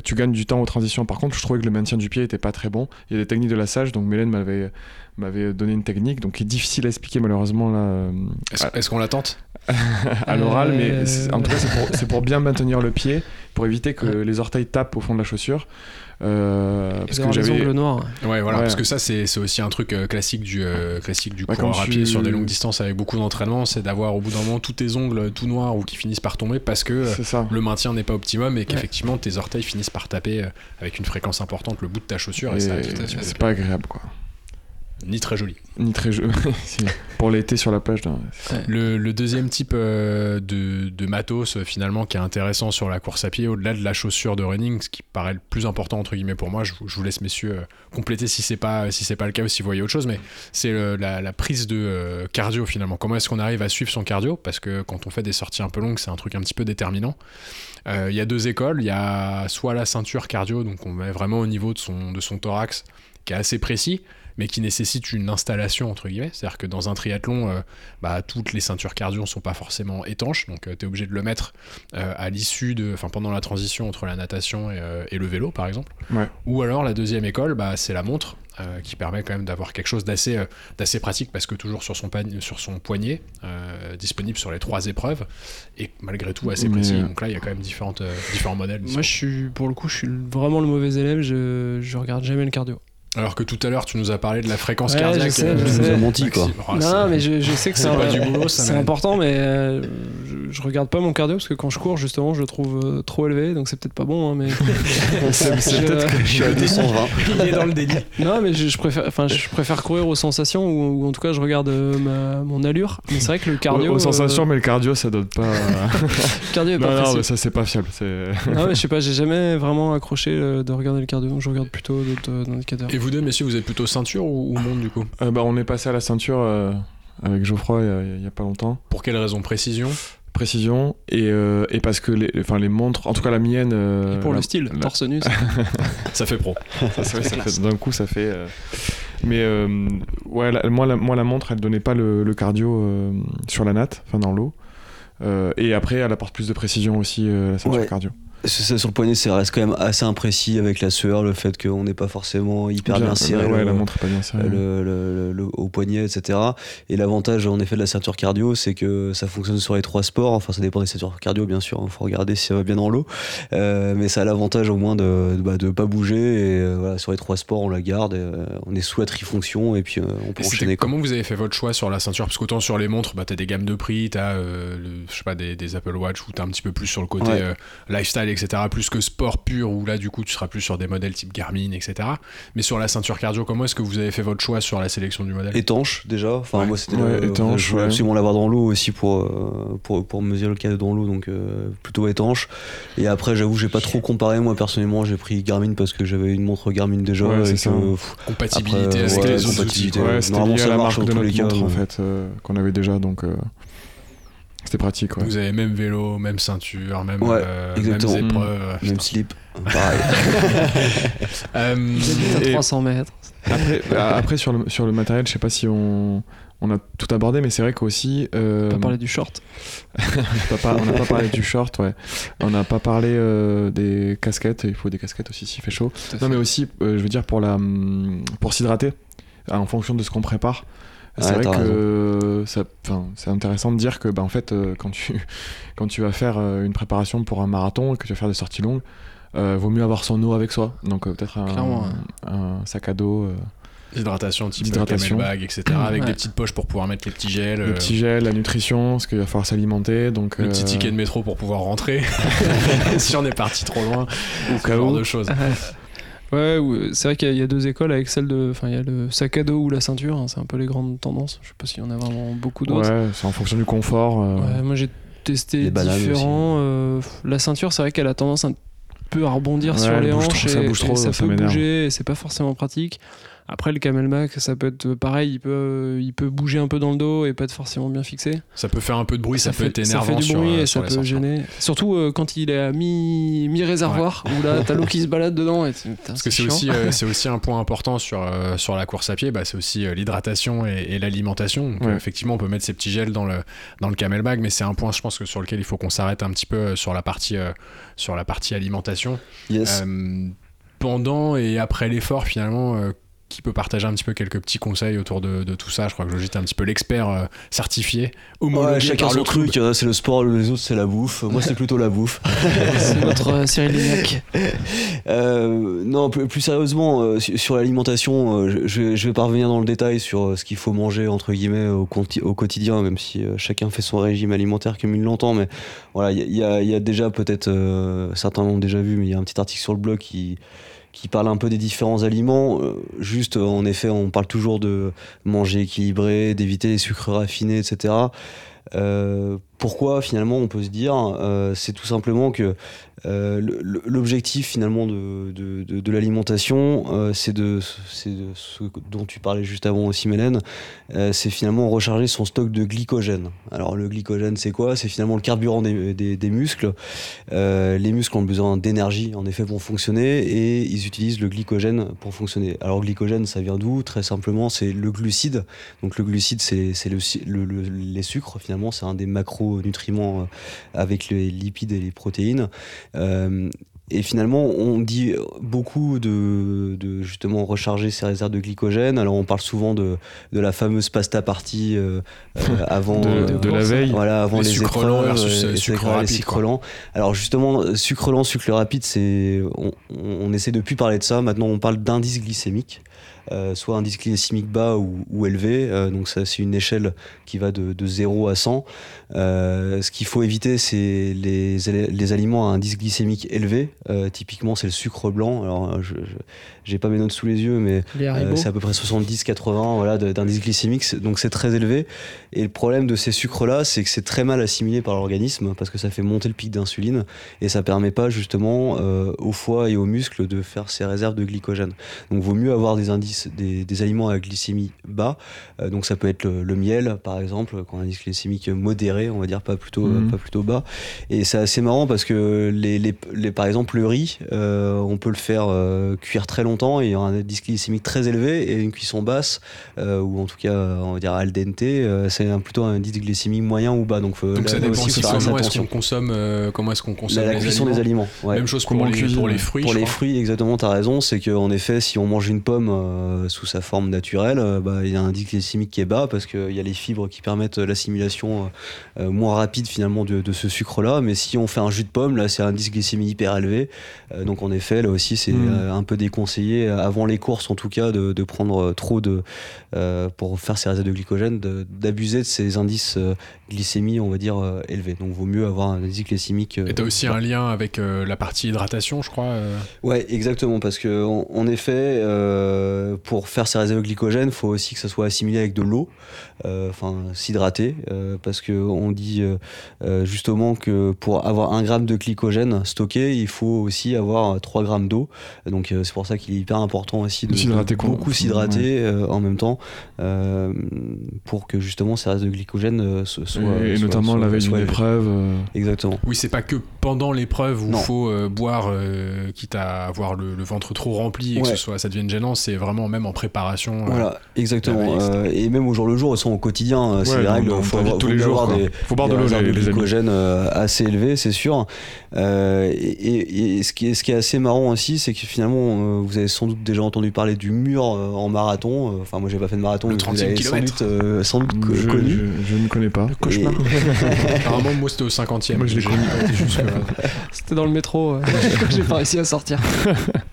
tu gagnes du temps aux transitions. Par contre, je trouvais que le maintien du pied était pas très bon. Il y a des techniques de lassage, donc Mélène m'avait m'avait donné une technique, donc qui est difficile à expliquer malheureusement là. Est-ce qu'on la tente? à l'oral, mais en tout cas, c'est pour, bien maintenir le pied, pour éviter que les orteils tapent au fond de la chaussure. Euh, parce que j'avais ongles noirs. Ouais, voilà, parce que ça, c'est aussi un truc euh, classique du, euh, classique du coureur à pied sur des longues distances avec beaucoup d'entraînement, c'est d'avoir au bout d'un moment tous tes ongles tout noirs ou qui finissent par tomber parce que le maintien n'est pas optimum et qu'effectivement tes orteils finissent par taper avec une fréquence importante le bout de ta chaussure. Et, c'est pas agréable, quoi. Ni très joli. Ni très joli. pour l'été sur la plage. Le, deuxième type euh, de, de, matos euh, finalement qui est intéressant sur la course à pied, au-delà de la chaussure de running, ce qui paraît le plus important entre guillemets pour moi, je, vous laisse messieurs compléter si c'est pas si c'est pas le cas ou si vous voyez autre chose, mais c'est la, la, prise de cardio finalement. Comment est-ce qu'on arrive à suivre son cardio? Parce que quand on fait des sorties un peu longues, c'est un truc un petit peu déterminant. Il y a deux écoles, il y a soit la ceinture cardio, donc on met vraiment au niveau de son, de son thorax, qui est assez précis mais qui nécessite une installation entre guillemets. C'est-à-dire que dans un triathlon, euh, bah, toutes les ceintures cardio ne sont pas forcément étanches, donc euh, tu es obligé de le mettre euh, à l'issue de, enfin pendant la transition entre la natation et, le vélo par exemple. Ou alors la deuxième école, bah, c'est la montre. qui permet quand même d'avoir quelque chose d'assez d'assez pratique parce que toujours sur son, sur son poignet, disponible sur les trois épreuves, et malgré tout assez précis. Donc là, il y a quand même différentes, différents modèles. Moi, je suis, pour le coup, je suis vraiment le mauvais élève, je, je regarde jamais le cardio. Alors que tout à l'heure, tu nous as parlé de la fréquence cardiaque. Je sais, je sais. menti, quoi. non, mais je, sais que c'est C'est important, mais euh, je, regarde pas mon cardio parce que quand je cours, justement, je le trouve euh, trop élevé, donc c'est peut-être pas bon. Hein, mais c'est peut-être que je suis à 220. Il est dans le délit. Non, mais je, préfère, enfin, je préfère courir aux sensations ou, en tout cas, je regarde euh, ma, mon allure. Mais c'est vrai que le cardio. Aux, sensations, mais le cardio, ça donne pas. le cardio est pas non, non, mais ça c'est pas fiable. non, mais je sais pas, j'ai jamais vraiment accroché de regarder le cardio. Je regarde plutôt d'autres indicateurs vous deux, messieurs, vous êtes plutôt ceinture ou, monde du coup euh, bah, On est passé à la ceinture euh, avec Geoffroy il n'y a, pas longtemps. Pour quelle raison Précision Précision et, euh, et, parce que les, enfin, les montres, en tout cas la mienne. et pour le style, torse nu. ça fait pro. D'un coup, ça fait. Mais ouais, moi, la, moi, la montre, elle donnait pas le, cardio sur la natte, enfin dans l'eau. et après, elle apporte plus de précision aussi, la ceinture cardio sur le poignet, ça reste quand même assez imprécis avec la sueur, le fait qu'on n'est pas forcément hyper bien, serré. Ouais, la montre pas bien serrée. Le, au poignet, etc. Et l'avantage, en effet, de la ceinture cardio, c'est que ça fonctionne sur les trois sports. Enfin, ça dépend des ceintures cardio, bien sûr. Il faut regarder si ça va bien dans l'eau. Euh, mais ça a l'avantage au moins de ne bah, de pas bouger. Et euh, voilà, sur les trois sports, on la garde. Euh, on est sous la trifonction et puis on peut enchaîner. Comment vous avez fait votre choix sur la ceinture? Parce qu'autant sur les montres, bah, tu as des gammes de prix, tu as je sais pas, des, des, Apple Watch ou tu un petit peu plus sur le côté lifestyle, etc. Plus que sport pur, où là, du coup, tu seras plus sur des modèles type Garmin, etc. Mais sur la ceinture cardio, comment est-ce que vous avez fait votre choix sur la sélection du modèle? Étanche, déjà. Enfin, moi, c'était ouais, étanche. Je voulais absolument l'avoir dans l'eau aussi pour, euh, pour, pour mesurer le cas dans l'eau, donc euh, plutôt étanche. Et après, j'avoue, j'ai pas trop comparé. Moi, personnellement, j'ai pris Garmin parce que j'avais une montre Garmin déjà. compatibilité avec les autres outils. Normalement, ça marche de notre montre, en fait, euh, qu'on avait déjà, donc. C'était pratique. Ouais. Vous avez même vélo, même ceinture, même, euh, mêmes épreuves. Même slip. Pareil. euh, 300 mètres. Après, bah, après sur, le, sur le matériel, je sais pas si on, on a tout abordé, mais c'est vrai qu'aussi. Euh, on n'a pas parlé du short. on n'a pas, parlé du short, ouais. On n'a pas parlé euh, des casquettes. Il faut des casquettes aussi s'il fait chaud. Non, mais aussi, euh, je veux dire, pour, la, pour s'hydrater, en fonction de ce qu'on prépare. C'est vrai que c'est intéressant de dire que bah, en fait, euh, quand, tu, quand tu vas faire euh, une préparation pour un marathon et que tu vas faire des sorties longues, euh, vaut mieux avoir son eau avec soi. Donc peut-être un, sac à dos. Hydratation, type hydratation. bag, etc. avec des petites poches pour pouvoir mettre les petits gels. Les petits gels, la nutrition, parce qu'il va falloir s'alimenter. Donc, le petit ticket de métro pour pouvoir rentrer si on est parti trop loin. Ou cas où. de choses. Ouais, c'est vrai qu'il y, a deux écoles avec celle de. Enfin, il y a le sac à dos ou la ceinture, hein, c'est un peu les grandes tendances. Je sais pas s'il y en a vraiment beaucoup d'autres. Ouais, c'est en fonction du confort. Euh. Ouais, moi j'ai testé différents. Euh, la ceinture, c'est vrai qu'elle a tendance un peu à rebondir sur les hanches et, ça, bouge trop, ça, peut bouger et c'est pas forcément pratique. Après, le camelback, ça peut être pareil, il peut, il peut bouger un peu dans le dos et pas être forcément bien fixé. Ça peut faire un peu de bruit, ça, peut être énervant. Ça fait du bruit et ça peut gêner. Surtout euh, quand il est à mi-réservoir, où là, t'as l'eau qui se balade dedans. Et Parce que c'est aussi, euh, c'est aussi un point important sur, euh, sur la course à pied, bah, c'est aussi l'hydratation et, l'alimentation. Effectivement, on peut mettre ces petits gels dans le, dans le camelback, mais c'est un point, je pense, que sur lequel il faut qu'on s'arrête un petit peu sur la partie, sur la partie alimentation. pendant et après l'effort, finalement, qui peut partager un petit peu quelques petits conseils autour de, tout ça. Je crois que est un petit peu l'expert euh, certifié, homologué ouais, chacun son truc, hein, c'est le sport, les autres c'est la bouffe. Moi c'est plutôt la bouffe. c'est notre euh, Cyril Lignac. Euh, non, plus, sérieusement, sur l'alimentation, je, je, vais pas revenir dans le détail sur ce qu'il faut manger entre guillemets au, au quotidien, même si chacun fait son régime alimentaire comme il l'entend. Mais voilà, il y, y, a déjà peut-être, certains l'ont déjà vu, mais il y a un petit article sur le blog qui qui parle un peu des différents aliments. juste, en effet, on parle toujours de manger équilibré, d'éviter les sucres raffinés, etc. pourquoi finalement on peut se dire c'est tout simplement que euh, l'objectif finalement de, l'alimentation, euh, c'est de, ce dont tu parlais juste avant aussi, Mélène, euh, c'est finalement recharger son stock de glycogène. Alors le glycogène, c'est quoi? C'est finalement le carburant des, muscles. les muscles ont besoin d'énergie, en effet, pour fonctionner, et ils utilisent le glycogène pour fonctionner. Alors glycogène, ça vient d'où? Très simplement, c'est le glucide. Donc le glucide, c'est le, le, les sucres, finalement, c'est un des macronutriments avec les lipides et les protéines. Euh, et finalement, on dit beaucoup de, justement recharger ses réserves de glycogène. Alors, on parle souvent de, de la fameuse pasta party euh, euh, avant de, la veille. Voilà, avant les, sucre lent versus sucre rapide. Sucre lent. Alors, justement, sucre lent, sucre rapide, c'est on, on, essaie de plus parler de ça. Maintenant, on parle d'indice glycémique. Euh, soit un indice glycémique bas ou, élevé. Euh, donc ça, c'est une échelle qui va de, 0 à 100. Euh, ce qu'il faut éviter, c'est les, les, aliments à indice glycémique élevé. typiquement, c'est le sucre blanc. Alors, j'ai pas mes notes sous les yeux, mais c'est à peu près 70-80 voilà, d'indice glycémique. Donc c'est très élevé. Et le problème de ces sucres-là, c'est que c'est très mal assimilé par l'organisme parce que ça fait monter le pic d'insuline et ça permet pas justement au foie et aux muscles de faire ces réserves de glycogène. Donc vaut mieux avoir des indices des, aliments à glycémie bas. Euh, donc ça peut être le, miel, par exemple, quand un indice glycémique modéré, on va dire pas plutôt, mhm. pas plutôt bas. Et c'est assez marrant parce que les, les, par exemple le riz, euh, on peut le faire euh, cuire très longtemps et il y a un indice glycémique très élevé et une cuisson basse, ou en tout cas on va dire al dente, c'est plutôt un indice glycémique moyen ou bas. Donc, donc ça dépend aussi comment est-ce qu'on consomme, comment est-ce qu'on consomme la, cuisson des aliments. Même chose pour les, pour les, fruits. Pour les fruits, exactement, tu as raison. C'est qu'en effet, si on mange une pomme euh, sous sa forme naturelle, euh, bah, il y a un indice glycémique qui est bas parce qu'il y a les fibres qui permettent l'assimilation euh, moins rapide finalement de, ce sucre-là. Mais si on fait un jus de pomme, là c'est un indice glycémique hyper élevé. donc en effet, là aussi c'est hmm. un peu déconseillé avant les courses en tout cas de, prendre trop de pour faire ces réserves de glycogène, d'abuser de, ces indices glycémie on va dire élevés. Donc vaut mieux avoir un indice glycémique. Et tu as aussi un lien avec la partie hydratation, je crois. Ouais, exactement parce que en, effet. Euh, pour faire ces réserves de glycogène, il faut aussi que ça soit assimilé avec de l'eau, euh, enfin s'hydrater, euh, parce qu'on dit justement que pour avoir un gramme de glycogène stocké, il faut aussi avoir 3 grammes d'eau. Donc c'est pour ça qu'il est hyper important aussi de, beaucoup s'hydrater en même temps pour que justement ces réserves de glycogène soient. Et, notamment la veille d'une épreuve. Exactement. Oui, c'est pas que pendant l'épreuve où il faut boire, quitte à avoir le, ventre trop rempli et que ce soit, ça devienne gênant, c'est vraiment même en préparation. Euh, voilà, exactement. Euh, et même au jour le jour, ils sont au quotidien, euh, c'est les règles. Il faut, avoir, tous les jours, des, faut boire de l'eau, les, glycogène assez élevé, c'est sûr. et, ce, qui est, ce qui est assez marrant aussi, c'est que finalement, vous avez sans doute déjà entendu parler du mur en marathon. Enfin, moi, j'ai pas fait de marathon, le 30 km. sans doute, sans doute je, connu. Je, ne connais pas. Cauchemar. Apparemment, moi, c'était au 50e. Moi, je l'ai connu. C'était dans le métro. j'ai pas réussi à sortir.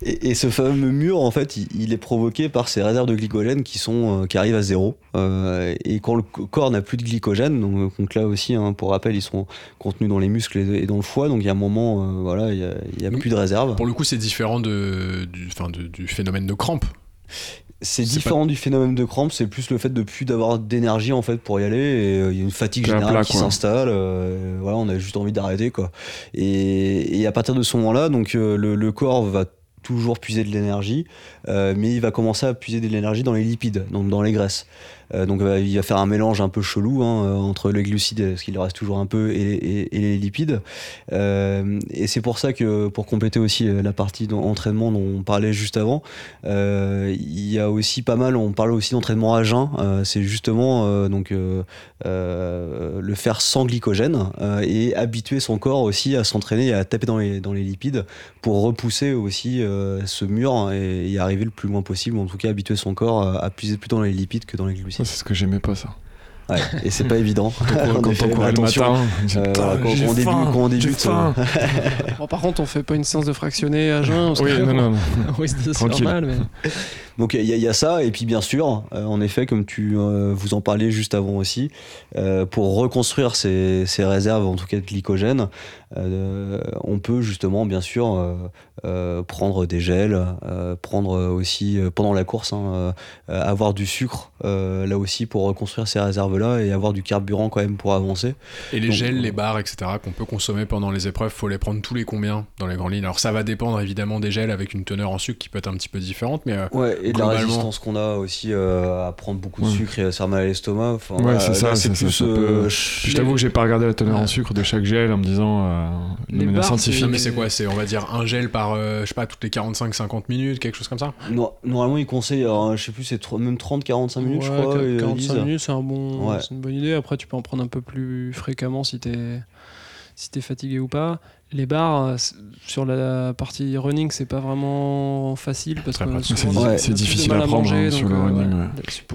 et, ce fameux mur, en fait, il est provoqué par ces réserves de glycogène qui, sont, euh, qui arrivent à zéro. Euh, et quand le corps n'a plus de glycogène, donc, là aussi, hein, pour rappel, ils sont contenus dans les muscles et, dans le foie, donc il y a un moment, euh, voilà, il n'y a, plus de réserve. Pour le coup, c'est différent de, du, de, du phénomène de crampe. C'est différent du phénomène de crampe, c'est plus le fait de plus d'avoir d'énergie en fait pour y aller. Et il y a une fatigue générale qui s'installe. voilà, on a juste envie d'arrêter quoi. Et, et, à partir de ce moment-là, donc le, le, corps va toujours puiser de l'énergie, euh, mais il va commencer à puiser de l'énergie dans les lipides, donc dans les graisses. Euh, donc euh, il va faire un mélange un peu chelou hein, euh, entre les glucides, parce qu'il reste toujours un peu, et, les lipides. et c'est pour ça que, pour compléter aussi la partie d'entraînement dont on parlait juste avant, il y a aussi pas mal, on parle aussi d'entraînement à jeun. c'est justement donc le faire sans glycogène et habituer son corps aussi à s'entraîner et à taper dans les, dans les lipides pour repousser aussi ce mur et y arriver le plus loin possible, en tout cas habituer son corps à, puiser plutôt dans les lipides que dans les glucides. C'est ce que j'aimais pas ça. Ouais, et c'est pas évident. quand on courait le matin, euh, quand, on débute, quand on débute. Euh. bon, par contre, on fait pas une séance de fractionné à jeun. oui, non, non, non. oui, c'est normal, mais. Donc il y, a ça, et puis bien sûr, en effet, comme tu vous en parliez juste avant aussi, pour reconstruire ces, ces, réserves, en tout cas de glycogène, on peut justement, bien sûr, prendre des gels, prendre aussi pendant la course, hein, avoir du sucre là aussi pour reconstruire ces réserves-là et avoir du carburant quand même pour avancer. Et les gels, les barres, etc., qu'on peut consommer pendant les épreuves, faut les prendre tous les combien dans les grandes lignes? Alors ça va dépendre évidemment des gels avec une teneur en sucre qui peut être un petit peu différente, mais euh, ouais, et de la résistance qu'on a aussi euh, à prendre beaucoup de sucre et à se faire mal à l'estomac. ouais, c'est ça. C'est plus. Euh, je t'avoue que j'ai pas regardé la teneur en sucre de chaque gel en me disant de manière scientifique. mais c'est quoi? C'est on va dire un gel par je sais pas toutes les 45-50 minutes, quelque chose comme ça? normalement, ils conseillent, je sais plus, c'est même 30-45 minutes, je crois. 45 minutes, c'est un bon, c'est une bonne idée. Après, tu peux en prendre un peu plus fréquemment si t'es si t'es fatigué ou pas. Les barres, euh, sur la partie running, c'est pas vraiment facile parce que c'est difficile à prendre hein, sur le euh, running.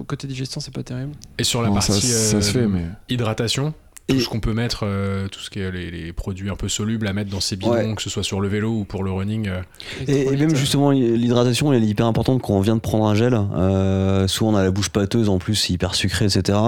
Côté digestion, c'est pas terrible. Et sur la partie ça, se fait, mais... hydratation, tout ce qu'on peut mettre, euh, tout ce qui est les, produits un peu solubles à mettre dans ces bidons, que ce soit sur le vélo ou pour le running. Euh. Et, même justement, l'hydratation, elle est hyper importante quand on vient de prendre un gel. Euh, souvent, on a la bouche pâteuse, en plus, hyper sucré, etc.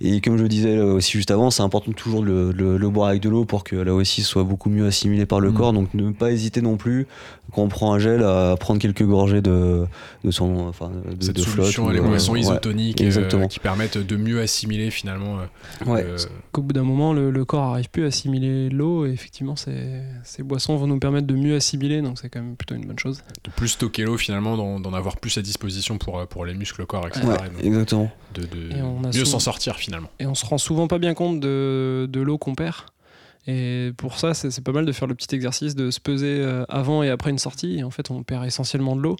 Et comme je le disais aussi juste avant, c'est important toujours de le, boire avec de l'eau pour que là aussi, ce soit beaucoup mieux assimilé par le mm. corps. Donc, ne pas hésiter non plus, quand on prend un gel, à prendre quelques gorgées de, de son, enfin, de, Cette de solution, les boissons isotoniques qui permettent de mieux assimiler finalement. ouais. Qu'au bout d'un moment, le, corps arrive plus à assimiler l'eau et effectivement, ces, ces, boissons vont nous permettre de mieux assimiler, donc c'est quand même plutôt une bonne chose. De plus stocker l'eau finalement, d'en avoir plus à disposition pour, pour les muscles, le corps, etc. exactement. De, de mieux s'en sortir finalement. Et on se rend souvent pas bien compte de, de l'eau qu'on perd. Et pour ça, c'est pas mal de faire le petit exercice de se peser euh, avant et après une sortie. Et en fait, on perd essentiellement de l'eau.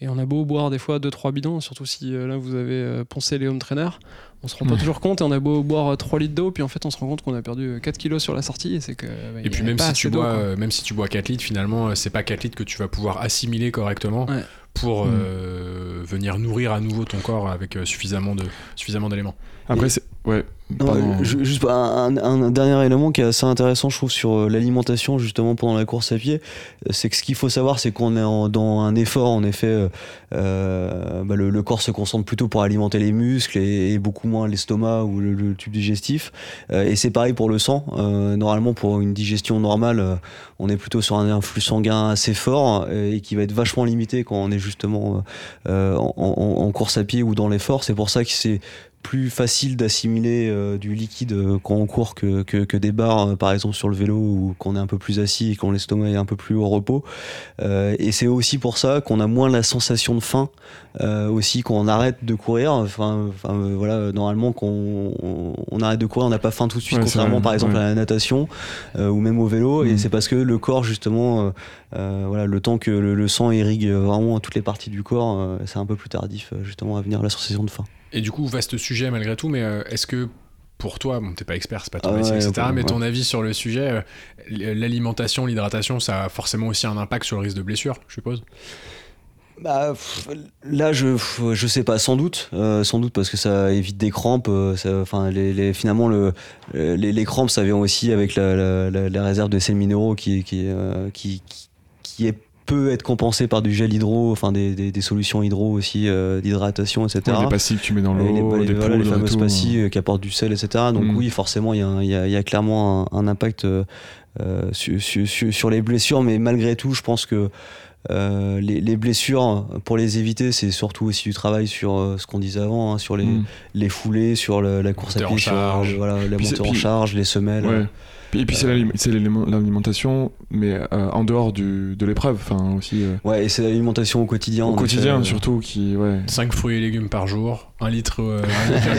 Et on a beau boire des fois 2-3 bidons, surtout si euh, là vous avez euh, poncé les home trainers, on se rend pas toujours compte et on a beau boire 3 litres d'eau, puis en fait on se rend compte qu'on a perdu 4 kilos sur la sortie. Et, c'est que, bah, et puis même si, tu bois, même si tu bois 4 litres, finalement, c'est pas 4 litres que tu vas pouvoir assimiler correctement. pour mm. venir nourrir à nouveau ton corps avec suffisamment de suffisamment d'éléments. Après, c'est ouais. juste un, un, dernier élément qui est assez intéressant, je trouve, sur euh, l'alimentation justement pendant la course à pied, euh, c'est que ce qu'il faut savoir, c'est qu'on est dans un effort, en effet, euh, bah, le, corps se concentre plutôt pour alimenter les muscles et, beaucoup moins l'estomac ou le, tube digestif. et c'est pareil pour le sang. normalement, pour une digestion normale, on est plutôt sur un, flux sanguin assez fort et qui va être vachement limité quand on est justement en, en course à pied ou dans l'effort. C'est pour ça que c'est plus facile d'assimiler euh, du liquide euh, quand on court que, que, des barres, euh, par exemple sur le vélo, ou qu'on est un peu plus assis et qu'on l'estomac est un peu plus au repos. et c'est aussi pour ça qu'on a moins la sensation de faim, aussi quand on arrête de courir. Enfin, voilà, normalement, quand on, arrête de courir, on n'a pas faim tout de suite, contrairement par exemple à la natation ou même au vélo. Et mm. c'est parce que le corps, justement, voilà, le temps que le, le, sang irrigue vraiment toutes les parties du corps, c'est un peu plus tardif, justement, à venir la sensation de faim. Et du coup, vaste sujet malgré tout, mais euh, est-ce que pour toi, bon, t'es pas expert, c'est pas ton ah métier, etc., mais ton avis sur le sujet, euh, l'alimentation, l'hydratation, ça a forcément aussi un impact sur le risque de blessure, je suppose? Bah, là, je, je sais pas, sans doute, euh, sans doute parce que ça évite des crampes. Enfin, les, finalement, le, les, les, crampes, ça vient aussi avec la, la, réserve de sels minéraux qui, qui, qui, qui est peut être compensé par du gel hydro, enfin des, des, solutions hydro aussi, euh, d'hydratation, etc. les pastilles que tu mets dans l'eau, les, les, les, fameuses pastilles euh, qui apportent du sel, etc. Donc mm. oui, forcément, il y, y, y, a clairement un, impact euh, sur, sur, sur, les blessures, mais malgré tout, je pense que euh, les, les, blessures, pour les éviter, c'est surtout aussi du travail sur ce qu'on disait avant, hein, sur les, mm. les foulées, sur la course à pied, sur voilà, la montée en charge, les semelles. Ouais. Et puis c'est l'alimentation, mais euh, en dehors du, de l'épreuve, enfin aussi. Euh. Ouais, et c'est l'alimentation au quotidien. Au quotidien euh, surtout, qui ouais. 5 fruits et légumes par jour, 1 litre,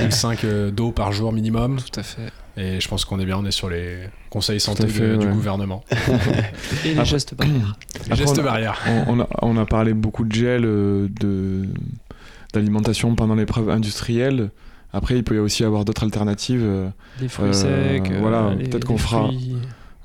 1,5 d'eau par jour minimum. Tout à fait. Et je pense qu'on est bien, on est sur les conseils santé du gouvernement. et les gestes barrières. Les gestes barrières. On, a, on, a, parlé beaucoup de gel, de d'alimentation pendant l'épreuve industrielle. Après, il peut y aussi avoir d'autres alternatives. Euh, des fruits secs. Euh, voilà, peut-être qu'on fera.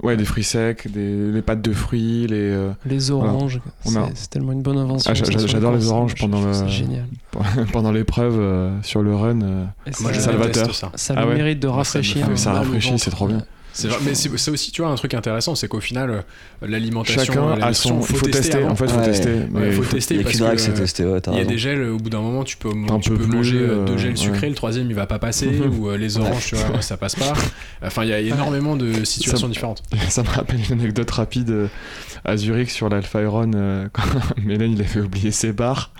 Ouais, des fruits secs, des, les pâtes de fruits, les. Euh, les oranges. C'est tellement une bonne invention. Ah, j'adore les oranges pendant le. Génial. pendant l'épreuve sur le run. Moi, salvateur. Ça, ça ah le mérite de rafraîchir. Ça, rafraîchit, c'est trop bien. Vrai, mais c'est aussi, tu vois, un truc intéressant, c'est qu'au final, euh, l'alimentation, Chacun a son. Il faut tester. avant. En fait, il faut Ouais. tester. Ouais, faut il faut- tester y a parce que, tester. Il y des gels, au bout d'un moment, tu peux, T'en tu peux peux plus, manger euh, deux euh, gels ouais. sucrés, le troisième il va pas passer, ou euh, les oranges, tu vois, ça passe pas. Enfin, il y a énormément de situations différentes. Ça me rappelle une anecdote rapide à Zurich sur l'Alpha Iron euh, quand Mélène il avait oublié ses barres.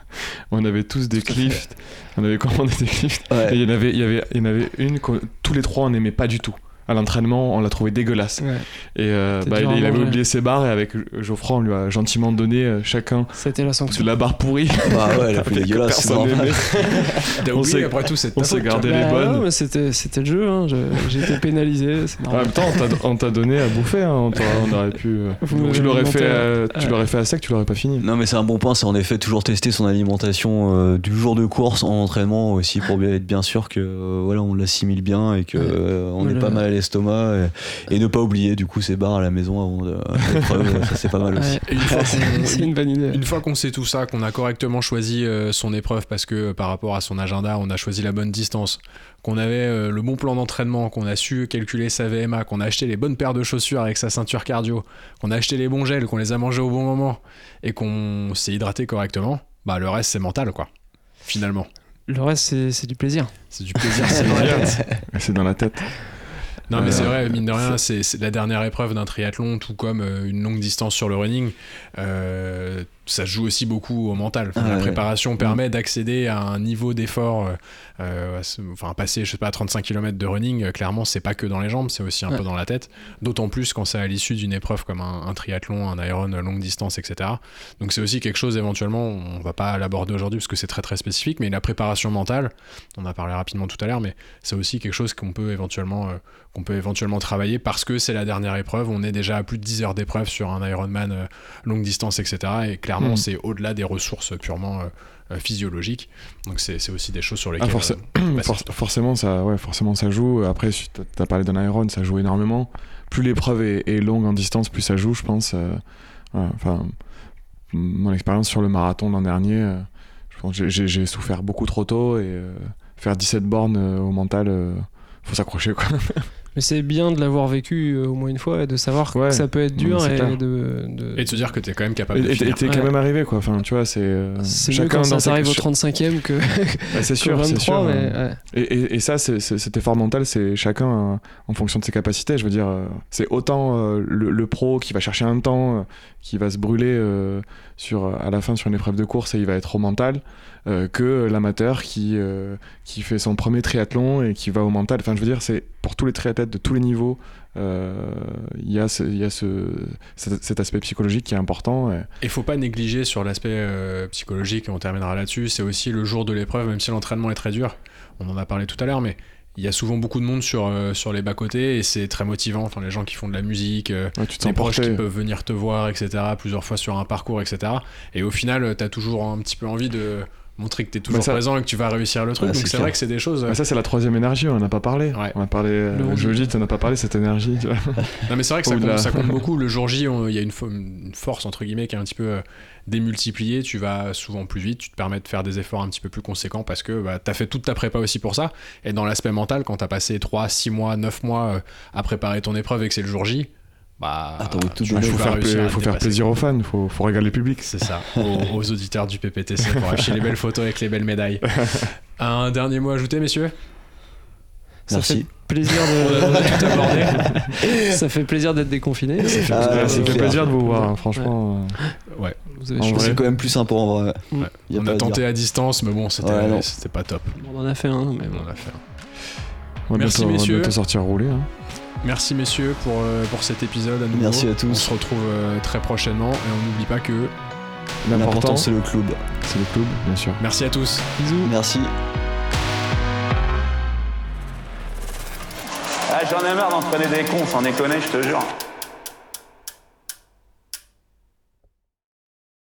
On avait tous des cliffs. On avait commandé des cliffs. Ouais. Et il y en avait, il y avait, il y en avait une que tous les trois on n'aimait pas du tout. À l'entraînement, on l'a trouvé dégueulasse. Ouais. Et euh, bah, il, avait oublié ses barres et avec Geoffroy, on lui a gentiment donné euh, chacun C'était la sanction. de la barre pourrie. Bah ouais, la plus dégueulasse, On s'est- après tout, On s'est gardé les Bah, bonnes. non, mais c'était c'était le jeu. Hein. Je- J'ai été pénalisé. En même temps, on t'a- on t'a donné à bouffer. hein. On, on aurait pu. euh, Vous tu l'aurais fait, euh, tu l'aurais fait à sec, tu l'aurais pas fini. Non mais c'est un bon point, c'est en effet toujours tester son alimentation euh, du jour de course en entraînement aussi pour être bien sûr que euh, voilà on l'assimile bien et que Ouais. euh, on Mais n'est pas mal à l'estomac et, et ne pas oublier du coup ses barres à la maison avant de l'épreuve, ça c'est pas mal aussi. Une fois qu'on- C'est une bonne idée. Une fois qu'on sait tout ça, qu'on a correctement choisi euh, son épreuve parce que euh, par rapport à son agenda, on a choisi la bonne distance, qu'on avait euh, le bon plan d'entraînement, qu'on a su calculer sa VMA, qu'on a acheté les bonnes paires de chaussures avec sa ceinture cardio, qu'on a acheté les bons gels, qu'on les a mangés au bon moment et qu'on s'est hydraté correctement, bah le reste c'est mental quoi. Finalement, Le reste, c'est- c'est du plaisir. c'est du plaisir, c'est dans la tête. C'est dans la tête. Non, mais c'est vrai, mine de rien, c'est c'est la dernière épreuve d'un triathlon, tout comme euh, une longue distance sur le running. Euh, ça se joue aussi beaucoup au mental. Enfin, Ah la ouais. préparation permet d'accéder à un niveau d'effort, euh, euh, enfin passer, je sais pas, 35 km de running, euh, clairement, c'est pas que dans les jambes, c'est aussi un Ouais. peu dans la tête. D'autant plus quand c'est à l'issue d'une épreuve comme un, un triathlon, un iron longue distance, etc. Donc c'est aussi quelque chose éventuellement, on va pas l'aborder aujourd'hui parce que c'est très très spécifique, mais la préparation mentale, on a parlé rapidement tout à l'heure, mais c'est aussi quelque chose qu'on peut éventuellement euh, qu'on peut éventuellement travailler parce que c'est la dernière épreuve. On est déjà à plus de 10 heures d'épreuve sur un Ironman longue distance, etc. Et clairement, Mhm. c'est au-delà des ressources purement euh, euh, physiologiques. Donc c'est aussi des choses sur lesquelles. Ah, forcé- euh, For- forcément, ça, ouais, forcément, ça joue. Après, t'as- t'as parlé d'un Iron, ça joue énormément. Plus l'épreuve est, est longue en distance, plus ça joue, je pense. Enfin, mon expérience sur le marathon l'an dernier, j'ai- souffert beaucoup trop tôt et faire 17 bornes au mental, faut s'accrocher quoi. Mais c'est bien de l'avoir vécu euh, au moins une fois et de savoir Ouais. que ça peut être dur et de, de- Et de se dire que tu es quand même capable Et de et- finir. et t'es quand Ouais. même arrivé quoi. Enfin, tu vois, c'est euh, c'est mieux chacun quand ça s'arrive au ch- 35e que, Bah, c'est sûr, c'est 23, sûr. mais ouais. Et, et- et ça, c'est- c'est- cet effort mental, c'est chacun euh, en fonction de ses capacités. Je veux dire, c'est autant euh, le, le pro qui va chercher un temps, euh, qui va se brûler euh, sur, à la fin sur une épreuve de course et il va être au mental, euh, que l'amateur qui, euh, qui fait son premier triathlon et qui va au mental. Enfin, je veux dire, c'est pour tous les triathlètes de tous les niveaux, euh, il y a, ce, il y a ce, cet, aspect psychologique qui est important. et- Et faut pas négliger sur l'aspect psychologique, et on terminera là-dessus, c'est aussi le jour de l'épreuve, même si l'entraînement est très dur, on en a parlé tout à l'heure, mais il y a souvent beaucoup de monde sur, euh, sur les bas-côtés et c'est très motivant. Enfin, les gens qui font de la musique, euh, ouais, tu te les proches porté. qui peuvent venir te voir, etc., plusieurs fois sur un parcours, etc. Et au final, tu as toujours un petit peu envie de montrer que tu es toujours Bah, ça- présent et que tu vas réussir le truc. Ouais, Donc c'est vrai que c'est des choses. Mais ça, c'est la troisième énergie, on n'en a pas parlé. Ouais. On a parlé, euh, Le je le dis, on n'a pas parlé cette énergie. tu vois. Non mais c'est vrai que ça compte, ça compte beaucoup. Le jour J, il y a une, fo- une force entre guillemets qui est un petit peu euh, démultipliée. Tu vas souvent plus vite, tu te permets de faire des efforts un petit peu plus conséquents parce que bah, tu as fait toute ta prépa aussi pour ça. Et dans l'aspect mental, quand tu as passé 3, 6 mois, 9 mois euh, à préparer ton épreuve et que c'est le jour J, bah Ah, t'as envie de tout. Il faut faire, pla- à faut plaisir aux fans, il faut, faut régaler le public. C'est ça, aux, aux auditeurs du PPTC pour acheter les belles photos avec les belles médailles. Un dernier mot ajouté, messieurs? Ça Merci. fait plaisir de ça fait plaisir d'être déconfiné. Ah, ça fait plaisir de vous voir, hein, franchement. Vous avez En choisi. vrai. C'est quand même plus sympa en vrai. Ouais. Y a On pas a à tenté à distance, mais bon, c'était Ouais, pas top. On en a fait un, mais bon. On en a fait un. On va Merci, bientôt- on va messieurs. sortir rouler. hein. Merci messieurs pour, euh, pour cet épisode à nouveau. Merci à tous. On se retrouve euh, très prochainement et on n'oublie pas que L'important, L'important c'est le club. c'est le club, bien sûr. merci à tous. Bisous. Merci. Ah, J'en ai marre d'entraîner des cons, sans déconner, je te jure.